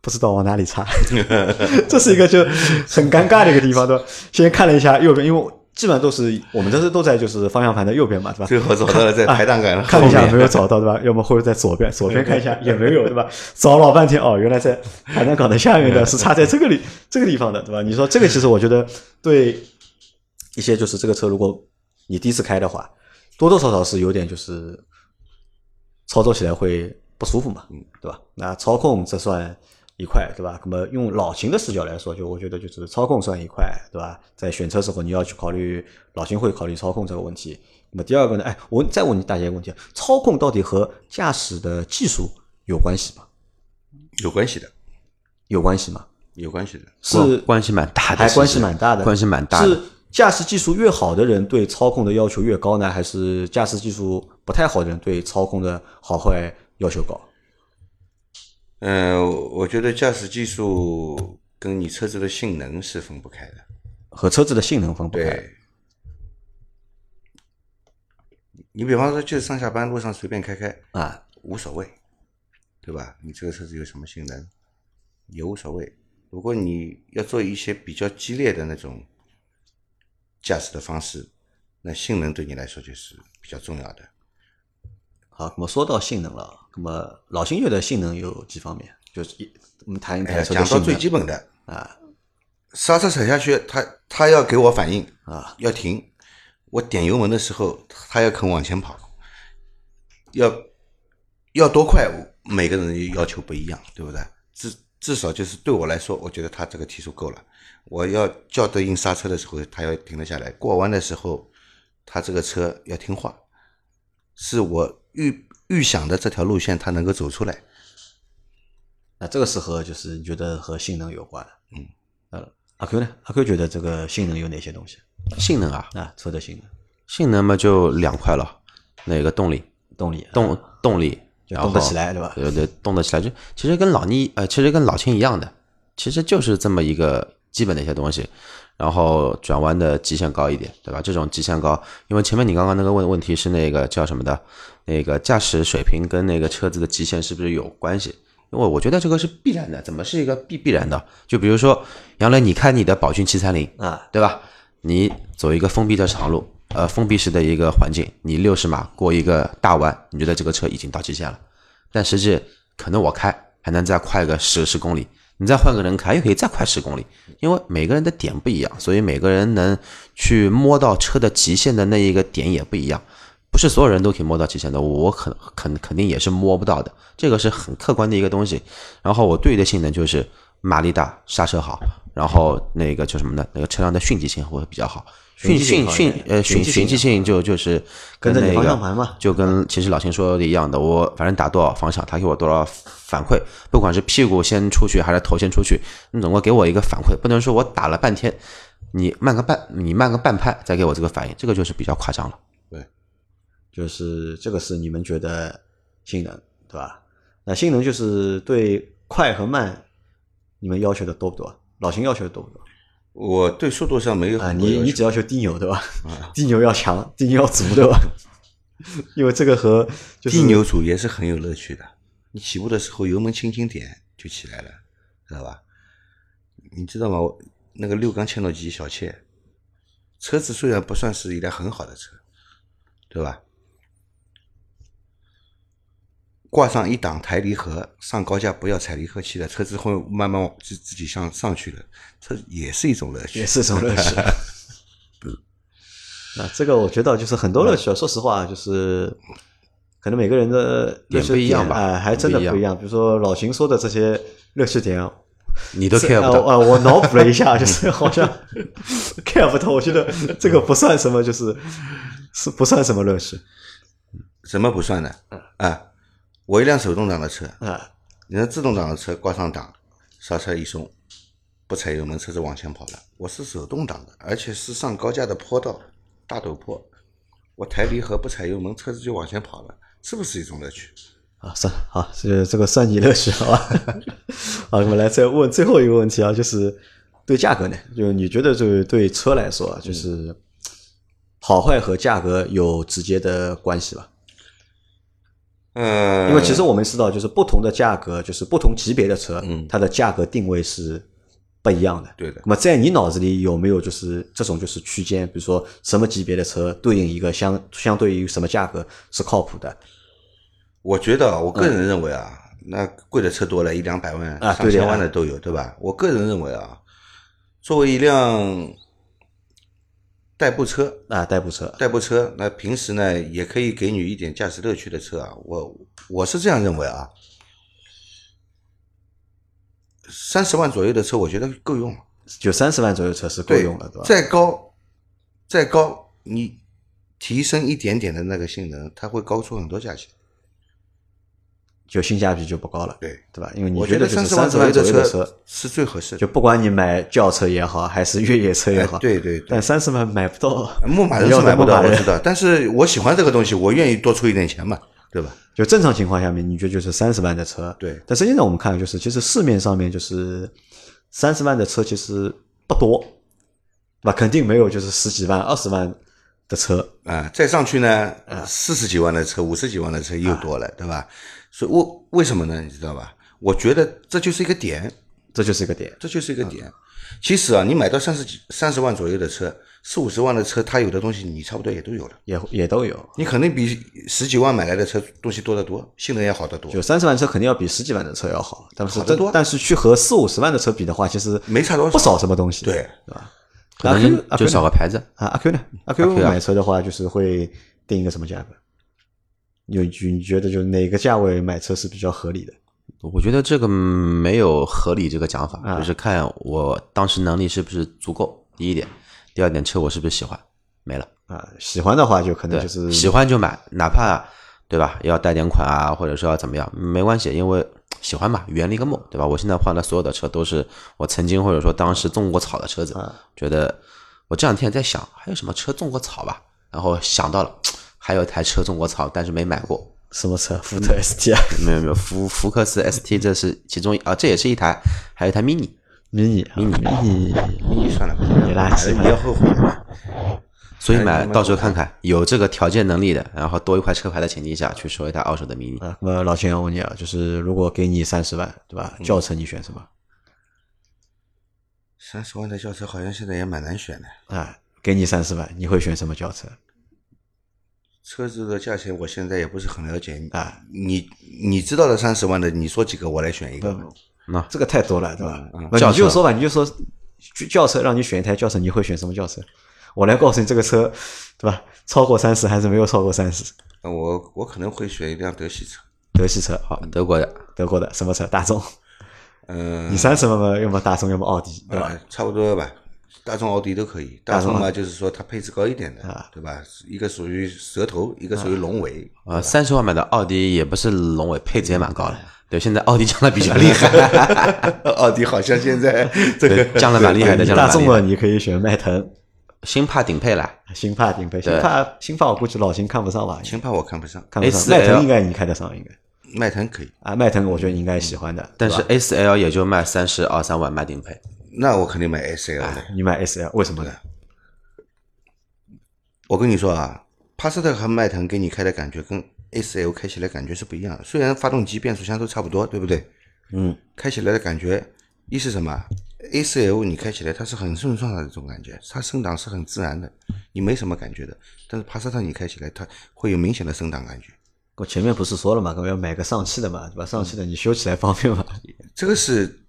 不知道往哪里插，这是一个就很尴尬的一个地方，对吧？先看了一下右边，因为基本上都是我们这是都在就是方向盘的右边嘛，对吧？最后找到了在排档杆的看了一下没有找到，对吧？要么或者在左边，左边看一下 也没有，对吧？找老半天，哦，原来在排档杆的下面的是插在这个里 这个地方的，对吧？你说这个其实我觉得对一些就是这个车，如果你第一次开的话，多多少少是有点就是操作起来会不舒服嘛，嗯对吧？那操控这算一块，对吧？那么用老秦的视角来说，就我觉得就是操控算一块，对吧？在选车时候你要去考虑，老秦会考虑操控这个问题。那么第二个呢？哎，我再问你大家一个问题：操控到底和驾驶的技术有关系吗？有关系的，有关系吗？有关系的。是关系蛮大的，还关系蛮大的，关系蛮大的。是驾驶技术越好的人对操控的要求越高呢，还是驾驶技术不太好的人对操控的好坏要求高？嗯，我觉得驾驶技术跟你车子的性能是分不开的。和车子的性能分不开。对，你比方说，就是上下班路上随便开开啊，无所谓，对吧？你这个车子有什么性能也无所谓。如果你要做一些比较激烈的那种驾驶的方式，那性能对你来说就是比较重要的。好，那么说到性能了，那么老星越的性能有几方面？就是一，我们谈一谈讲到最基本的啊，刹车踩下去，它它要给我反应啊，要停。我点油门的时候，它要肯往前跑，要要多快，每个人要求不一样，对不对？至至少就是对我来说，我觉得它这个提速够了。我要叫对应刹车的时候，它要停得下来；过弯的时候，它这个车要听话，是我预预想的这条路线，它能够走出来。那这个是和就是你觉得和性能有关？嗯，呃，阿 Q 呢？阿 Q 觉得这个性能有哪些东西？性能啊，啊，车的性能、性能嘛就两块了，那个动力，动力、动动力，动得起来对吧对对，动得起来，就其实跟老倪呃，其实跟老秦一样的，其实就是这么一个基本的一些东西。然后转弯的极限高一点，对吧？这种极限高，因为前面你刚刚那个问问题是那个叫什么的，那个驾驶水平跟那个车子的极限是不是有关系？因为我觉得这个是必然的，怎么是一个必必然的？就比如说杨磊，你开你的宝骏七三零，啊，对吧？你走一个封闭的长路，呃，封闭式的一个环境，你六十码过一个大弯，你觉得这个车已经到极限了，但实际可能我开还能再快个十十公里，你再换个人开又可以再快十公里，因为每个人的点不一样，所以每个人能去摸到车的极限的那一个点也不一样。不是所有人都可以摸到极限的，我肯肯肯定也是摸不到的，这个是很客观的一个东西。然后我对于的性能就是马力大，刹车好，然后那个叫什么呢？那个车辆的迅疾性会比较好。迅迅迅呃迅迅疾性就就是跟着你那个方向盘嘛就跟其实老秦说的一样的，我反正打多少方向，他给我多少反馈，不管是屁股先出去还是头先出去，你总归给我一个反馈，不能说我打了半天，你慢个半你慢个半拍再给我这个反应，这个就是比较夸张了。就是这个是你们觉得性能对吧？那性能就是对快和慢，你们要求的多不多？老秦要求的多不多？我对速度上没有你你只要求低扭对吧？低扭要强，低扭要足对吧？因为这个和就是低扭组也是很有乐趣的。你起步的时候油门轻轻点就起来了，知道吧？你知道吗？我那个六缸切诺基小切，车子虽然不算是一辆很好的车，对吧？挂上一档抬离合，上高架不要踩离合器的车子会慢慢往自自己向上去了，这也是一种乐趣。也是一种乐趣。那这个我觉得就是很多乐趣啊，说实话，就是可能每个人的乐趣点不一样吧哎，还真的不一样。比如说老秦说的这些乐趣点，你都这 care 不到，我脑补了一下，就是 好像 care 不到。我觉得这个不算什么，就是是不算什么乐趣什么不算的？啊，我一辆手动挡的车，啊。你看自动挡的车挂上档，刹车一松，不踩油门，车子往前跑了。我是手动挡的，而且是上高架的坡道，大陡坡，我抬离合不踩油门，车子就往前跑了，是不是一种乐趣？啊，算好，这这个算你乐趣，好吧？好，我们来再问最后一个问题啊，就是对价格呢，就你觉得这个对车来说啊，就是好坏和价格有直接的关系吧？嗯，因为其实我们知道，就是不同的价格，就是不同级别的车，嗯它的价格定位是不一样的。对的那么在你脑子里有没有就是这种就是区间？比如说什么级别的车对应一个相相对于什么价格是靠谱的？我觉得啊，我个人认为啊，那贵的车多了，一两百万、啊上千万的都有，对吧？我个人认为啊，作为一辆代步车，啊，代步车代步车，那平时呢也可以给你一点驾驶乐趣的车啊，我我是这样认为啊，三十万左右的车，我觉得够用了。就三十万左右车是够用了，对吧？再高，再高，你提升一点点的那个性能，它会高出很多价钱。就性价比就不高了，对对吧？因为你我觉得就是三十万左右的车车，是最合适的。就不管你买轿车也好，还是越野车也好，哎对对对但三十万买不到，牧马人是买不到，我知道，但是我喜欢这个东西，我愿意多出一点钱嘛，对吧？就正常情况下面，你觉得就是三十万的车，对但实际上我们看，就是其实市面上面就是三十万的车其实不多，对吧？肯定没有就是十几万、二十万的车，啊，再上去呢，啊四十几万的车、五十几万的车又多了，对吧？所以为为什么呢？你知道吧？我觉得这就是一个点，这就是一个点。这就是一个点。其实啊，你买到三十几、三十万左右的车，四五十万的车，它有的东西你差不多也都有了。也也都有，你肯定比十几万买来的车东西多得多，性能也好得多就，三十万车肯定要比十几万的车要好，但是但是去和四五十万的车比的话，其实没差多少不少什么东西，对对吧？可阿 Q 能就阿 Q 少个牌子。啊，阿 Q 呢？阿 Q 买车的话，就是会定一个什么价格？有你觉得就哪个价位买车是比较合理的？我觉得这个没有合理这个讲法，啊就是看我当时能力是不是足够。第一点，第二点，车我是不是喜欢，没了。啊，喜欢的话就可能，就是喜欢就买，哪怕对吧，要贷点款啊，或者说要怎么样，没关系，因为喜欢嘛，圆了一个梦，对吧？我现在换的所有的车都是我曾经或者说当时种过草的车子，啊觉得我这两天在想，还有什么车种过草吧？然后想到了，还有一台车中过草，但是没买过。什么车？福特 ST 啊没有没有，福福克斯 ST 这是其中啊，这也是一台，还有一台 mini，，mini 啊 mini mini 你算了吧，你垃圾你要后悔的。所以买到时候看看有这个条件能力的，然后多一块车牌的前提下去收一台二手的 mini。啊。那么老秦，我问你啊，就是如果给你三十万，对吧？轿车你选什么？三十万的轿车好像现在也蛮难选的，啊，给你三十万，你会选什么轿车？车子的价钱我现在也不是很了解。啊，你你知道的三十万的，你说几个，我来选一个。那这个太多了，对吧？嗯那你就说吧，你就说轿车让你选一台轿车，你会选什么轿车？我来告诉你，这个车，对吧？超过三十还是没有超过三十？呃我我可能会选一辆德系车。德系车，好，德国的德国的什么车？大众。嗯、你三十万嘛，要么大众，要么奥迪，对吧？呃，差不多吧。大众、奥迪都可以。大众嘛，就是说它配置高一点的啊，对吧？一个属于蛇头，一个属于龙尾。啊，三十万买的奥迪也不是龙尾，配置也蛮高的。对，现在奥迪降的比较厉害，奥迪好像现在这个降的蛮厉害的，大众嘛，蛮厉害。你可以选迈腾、新帕顶配了，新帕顶配。新帕新帕我估计老秦看不上吧？新帕我看不上，看不上。A4L 迈腾应该你看得上，应该迈腾可以。啊。迈腾我觉得你应该喜欢的，但是对吧 A 四 L 也就卖三十二三万卖顶配。那我肯定买 S L 的。你买 S L 为什么呢？我跟你说啊，帕萨特和迈腾给你开的感觉跟 S L 开起来感觉是不一样的。虽然发动机、变速箱都差不多，对不对？嗯，开起来的感觉，一是什么4 L 你开起来它是很顺畅的这种感觉，它升档是很自然的，你没什么感觉的。但是帕萨特你开起来它会有明显的升档感觉，我前面不是说了嘛，我要买个上汽的嘛，对吧？上汽的你修起来方便嘛。这个是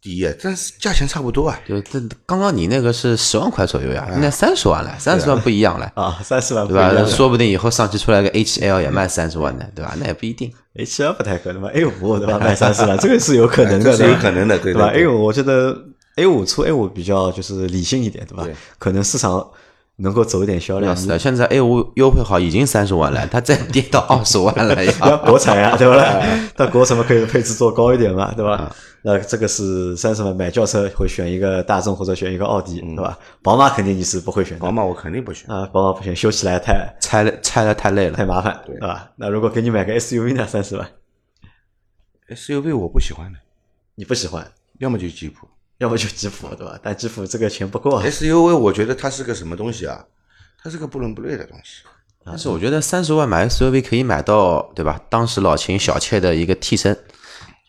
第一，但是价钱差不多啊。就这刚刚你那个是十万块左右呀，啊，那三十万了，三十万不一样了，啊，三十万不对吧？一样的。说不定以后上汽出来个 H L 也卖三十万的，对吧？那也不一定。，H L 不太可能吧？A 五对吧？卖三十万，这个是有可能的，这是有可能的对对吧？A 五我觉得 A 五出 A 五比较就是理性一点，对吧对？可能市场能够走一点销量是。的，现在 A 五优惠好已经三十万了，它再跌到二十万了 要呀。国产呀，对吧？但国产嘛，可以配置做高一点嘛，对吧？那这个是三十万买轿车会选一个大众或者选一个奥迪，对吧？宝马肯定你是不会选的宝马我肯定不选，啊，宝马不选，修起来太拆了拆了太累了太，麻烦，对吧？那如果给你买个 SUV 呢，三十万 SUV 我不喜欢的，你不喜欢，要么就吉普。要么就吉普，对吧？但吉普这个钱不够啊。SUV 我觉得它是个什么东西啊？它是个不伦不类的东西。但是我觉得三十万买 SUV 可以买到，对吧？当时老秦小妾的一个替身，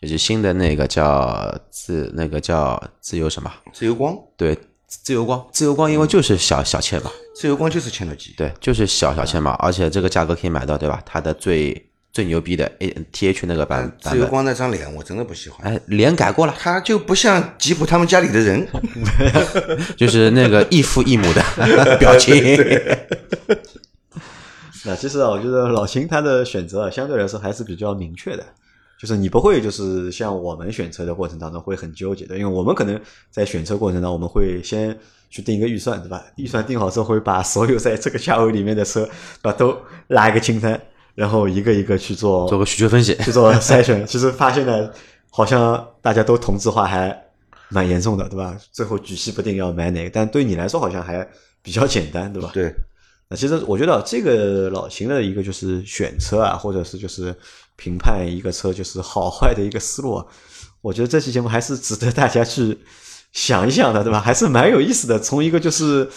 就是新的那个叫自那个叫自由什么？自由光，对，自由光，自由光因为就是小小妾嘛，自由光就是千诺基。对，就是小小妾嘛，而且这个价格可以买到，对吧？它的最最牛逼的 A T H 那个版版本，自由光那张脸我真的不喜欢，哎，脸改过了，他就不像吉普他们家里的人。就是那个异父异母的 表情。那其实啊，我觉得老秦他的选择啊，相对来说还是比较明确的，就是你不会就是像我们选车的过程当中会很纠结的，因为我们可能在选车过程当中，我们会先去定一个预算，对吧？预算定好之后，会把所有在这个价位里面的车，对吧，都拉一个清单，然后一个一个去做做个需求分析，去做筛选。其实发现呢，好像大家都同质化还蛮严重的，对吧？最后举棋不定要买哪个，但对你来说好像还比较简单，对吧？对，那其实我觉得这个老秦的一个就是选车啊，或者是就是评判一个车就是好坏的一个思路啊，我觉得这期节目还是值得大家去想一想的，对吧？还是蛮有意思的。从一个就是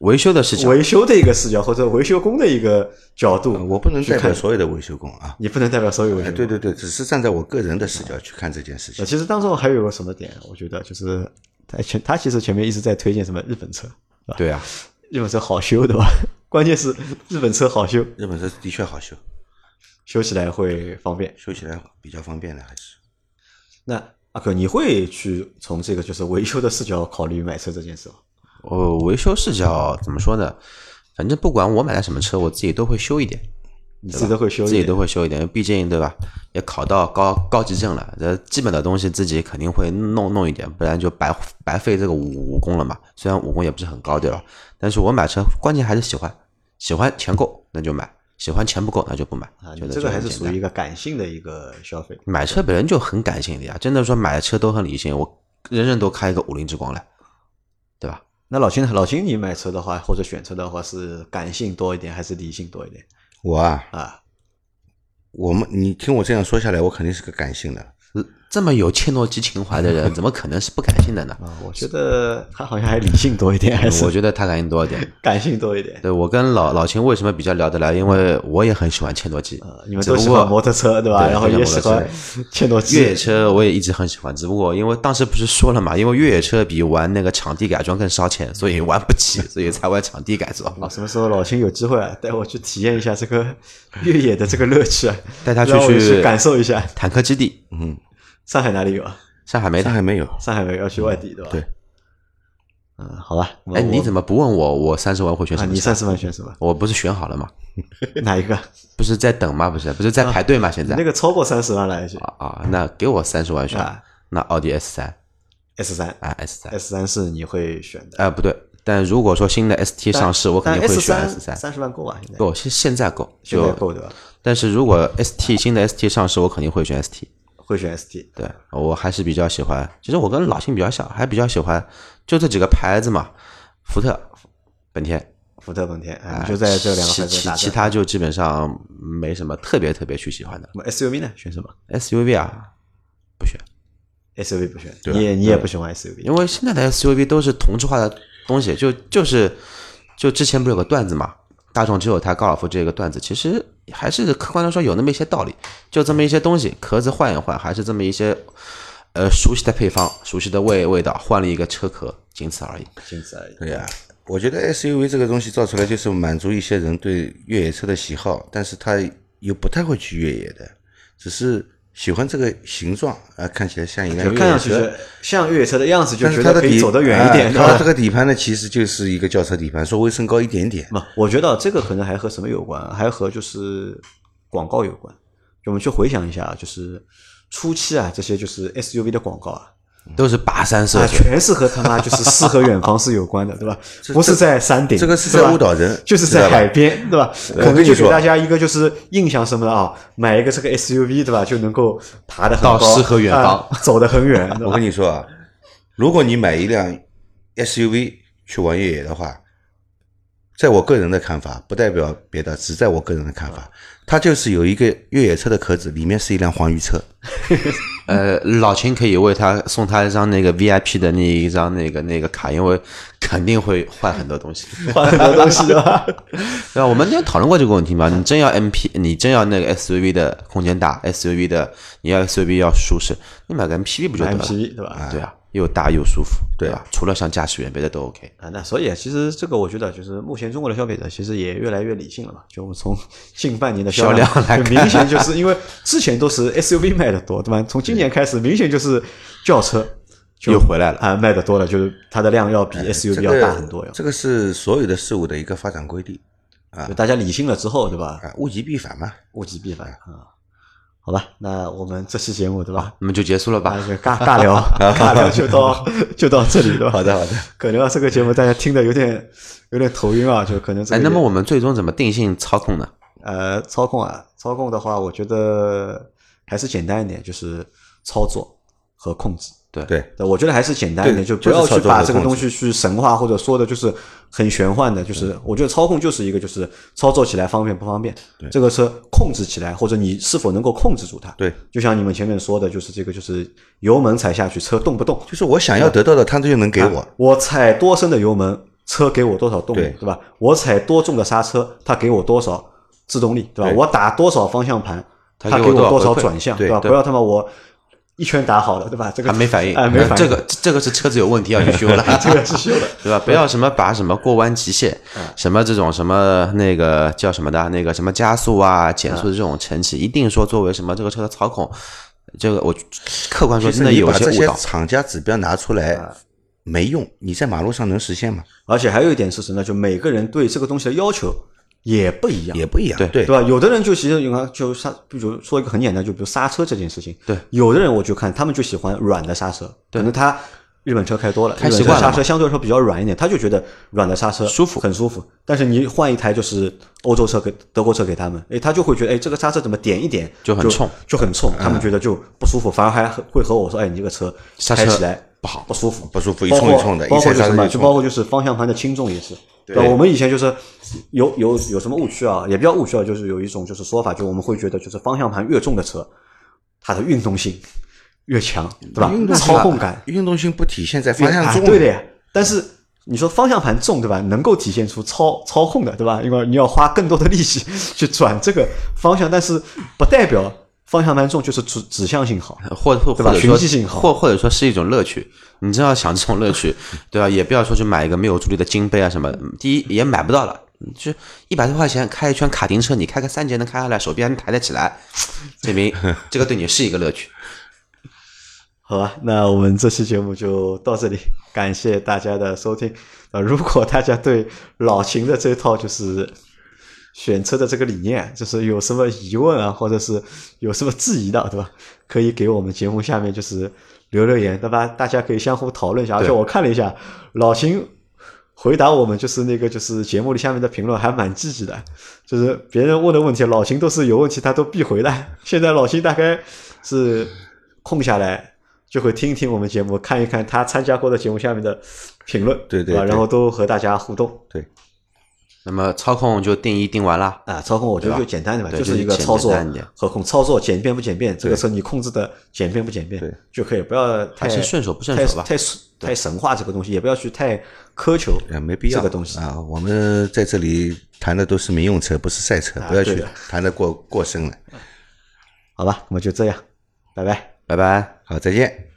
维修的视角，维修的一个视角，或者维修工的一个角度，我不能代表去看，所有的维修工啊。你不能代表所有维修哎，工。对对对，只是站在我个人的视角去看这件事情呃，。其实当中还有个什么点，我觉得就是他前他其实前面一直在推荐什么日本车，对啊，日本车好修，对吧？关键是日本车好修，日本车的确好修，修起来会方便。修起来比较方便的，还是。那阿克，你会去从这个就是维修的视角考虑买车这件事吗？我维修视角怎么说呢？反正不管我买的什么车，我自己都会修一点，你自己都会修一自己点，都会修一点，毕竟对吧？也考到高高级证了，这基本的东西自己肯定会弄弄一点，不然就白白费这个武武功了嘛。虽然武功也不是很高，对吧？但是我买车关键还是喜欢，喜欢钱够那就买，喜欢钱不够那就不买。啊，觉得你这个还是属于一个感性的一个消费。买车本身就很感性的呀，真的说买车都很理性，我人人都开一个五菱之光来，对吧？那老秦，老秦，你买车的话或者选车的话是感性多一点还是理性多一点我啊，啊？我们你听我这样说下来，我肯定是个感性的。呃这么有切诺基情怀的人，怎么可能是不感性的呢？啊，我觉得他好像还理性多一点，还是我觉得他感性多一点。感性多一点。对我跟老老秦为什么比较聊得来？因为我也很喜欢切诺基，啊，你们都喜欢摩托车对吧？然后也喜欢切诺基。越野车我也一直很喜欢，只不过因为当时不是说了嘛，因为越野车比玩那个场地改装更烧钱，所以玩不起，所以才玩场地改装。啊，什么时候老秦有机会啊，带我去体验一下这个越野的这个乐趣啊，带他去感受一下。坦克基地，嗯，上海哪里有啊？上海没的。上海没有。上海没有，要去外地对吧？对，嗯，好吧。哎，你怎么么不问我？我三十万会选啊？什么车？你三十万选什么？我不是选好了吗？哪一个？不是在等吗？不是，不是在排队吗？现在那个超过三十万了已经啊啊，那给我三十万选啊，那奥迪 S 三，S 三啊 S 三，S 三是你会选的。啊不对，但如果说新的 ST 上市，我肯定会选 S 三。三十万够啊？现在够，现现在够，现在就够对吧？但是如果 ST 新的 ST 上市，我肯定会选 ST。会选 ST。对我还是比较喜欢，其实我跟老秦比较像，还比较喜欢就这几个牌子嘛，福特、本田，福特、本田，哎，啊就在这两个牌子打其其他就基本上没什么特别特别去喜欢的。那 SUV 呢？选什么 SUV 啊，不选，？SUV 不选，对啊你也你也不喜欢 SUV 因为现在的 SUV 都是同质化的东西，就就是就之前不是有个段子嘛，大众只有它高尔夫这个段子，其实还是客观的说有那么一些道理，就这么一些东西，壳子换一换，还是这么一些呃熟悉的配方、熟悉的味味道，换了一个车壳，仅此而已。仅此而已。对呀、我觉得 SUV 这个东西造出来就是满足一些人对越野车的喜好，但是他又不太会去越野的，只是喜欢这个形状啊，看起来像一辆就越野车看上去。像越野车的样子，就是觉得可以走得远一点，它这？个底盘呢，其实就是一个轿车底盘，稍微升高一点点。不，我觉得这个可能还和什么有关，还和就是广告有关。就我们去回想一下，就是初期啊，这些就是 SUV 的广告啊，都是跋山涉啊，水，全是和他妈就是诗和远方是有关的，对吧？不是在山顶，这个是在误导人就是在海边，对吧？可能就给大家一个就是印象什么的啊，买一个这个 SUV，对吧？就能够爬得很到高，诗和远方啊走得很远，我跟？你说啊，如果你买一辆 SUV 去玩越野的话，在我个人的看法，不代表别的，只在我个人的看法，它就是有一个越野车的壳子，里面是一辆黄鱼车。呃，老秦可以为他送他一张那个 VIP 的那一张那个那个卡，因为肯定会换很多东西。换很多东西 对吧？对吧？我们那天讨论过这个问题嘛？你真要 MP，你真要那个 SUV 的空间大，SUV 的你要 SUV 要舒适，你买个 MPV 不就得了？MPV 对吧？对啊，又大又舒服，对吧？除了上驾驶员，别的都 OK。啊，那所以啊其实这个我觉得就是目前中国的消费者其实也越来越理性了嘛。就我们从近半年的销量量来看明显就是因为之前都是 SUV 卖的多，对吧？从今年开始，明显就是轿车又回来了啊，卖的多了，就是它的量要比 SUV 要大很多，要这个是所有的事物的一个发展规律就大家理性了之后，对吧？啊，物极必反嘛。物极必反啊。好吧，那我们这期节目对吧？我们就结束了吧？就尬尬聊，尬聊就到 就到这里，对吧？好的好的，可能啊，这个节目大家听的有点有点头晕啊，就可能这哎，那么我们最终怎么定性操控呢？呃操控啊，操控的话，我觉得还是简单一点，就是操作和控制。对对，对，我觉得还是简单一点，就不要去把这个东西去神话或者说的就是很玄幻的。就是我觉得操控就是一个，就是操作起来方便不方便，这个车控制起来或者你是否能够控制住它。对，就像你们前面说的，就是这个，就是油门踩下去，车动不动，就是我想要得到的，它就能给我。我踩多深的油门，车给我多少动力，对对吧？我踩多重的刹车，它给我多少制动力，对吧？我打多少方向盘，它给我多少转向，对吧？不要他妈我一圈打好了，对吧？这个还没反应，啊，没反应，这个这个是车子有问题要去修了，这个是修的。对吧？不要什么把什么过弯极限，嗯什么这种什么那个叫什么的，那个什么加速啊、减速的这种成绩，一定说作为什么这个车的操控，这个我客观说真的有些误导。些厂家指标拿出来没用，你在马路上能实现吗？而且还有一点是什么呢？就每个人对这个东西的要求也不一样。也不一样。对对对吧？有的人就其实你看，就刹，比如说一个很简单，就比如刹车这件事情。对，有的人我就看他们就喜欢软的刹车，可能他日本车开多了，开习惯了刹车相对来说比较软一点，他就觉得软的刹车舒服很舒服。但是你换一台就是欧洲车给德国车给他们，哎，他就会觉得哎这个刹车怎么点一点就很冲，就很冲，他们觉得就不舒服，反而还会和我说，哎，你这个车开起来不好不舒服，不舒服一冲一冲的包括就什么，就包括就是方向盘的轻重也是。对吧，我们以前就是有有有什么误区啊，也不叫误区啊，就是有一种就是说法，就我们会觉得就是方向盘越重的车，它的运动性越强，对吧运？动性操控感运动性不体现在方向中。对的呀。但是你说方向盘重，对吧？能够体现出操操控的，对吧？因为你要花更多的力气 去转这个方向，但是不代表方向盘重就是指指向性好。或或或者说或或者说是一种乐趣。你真要想这种乐趣，对吧？也不要说去买一个没有助力的金杯啊什么，第一也买不到了。就一百多块钱开一圈卡丁车，你开个三节能开下来，手臂还能抬得起来，证明这个对你是一个乐趣。好吧，那我们这期节目就到这里，感谢大家的收听。啊，如果大家对老秦的这套就是选车的这个理念，就是有什么疑问啊，或者是有什么质疑的，对吧？可以给我们节目下面就是留留言，对吧？大家可以相互讨论一下。而且我看了一下，老秦回答我们就是那个就是节目里下面的评论还蛮积极的，就是别人问的问题，老秦都是有问题他都必回来。现在老秦大概是空下来。就会听一听我们节目，看一看他参加过的节目下面的评论，对对对然后都和大家互动那么操控就定义定完了，啊。操控我觉得就简单的嘛，对就是一个操作和控，操作简便不简便，这个车你控制的简便不简便对就可以，不要太顺手不顺太手吧太太神话这个东西，也不要去太苛求呃，没必要这个东西。啊。我们在这里谈的都是民用车，不是赛车，不要去谈的过过深了。好吧，那么就这样，拜拜。拜拜。好，再见。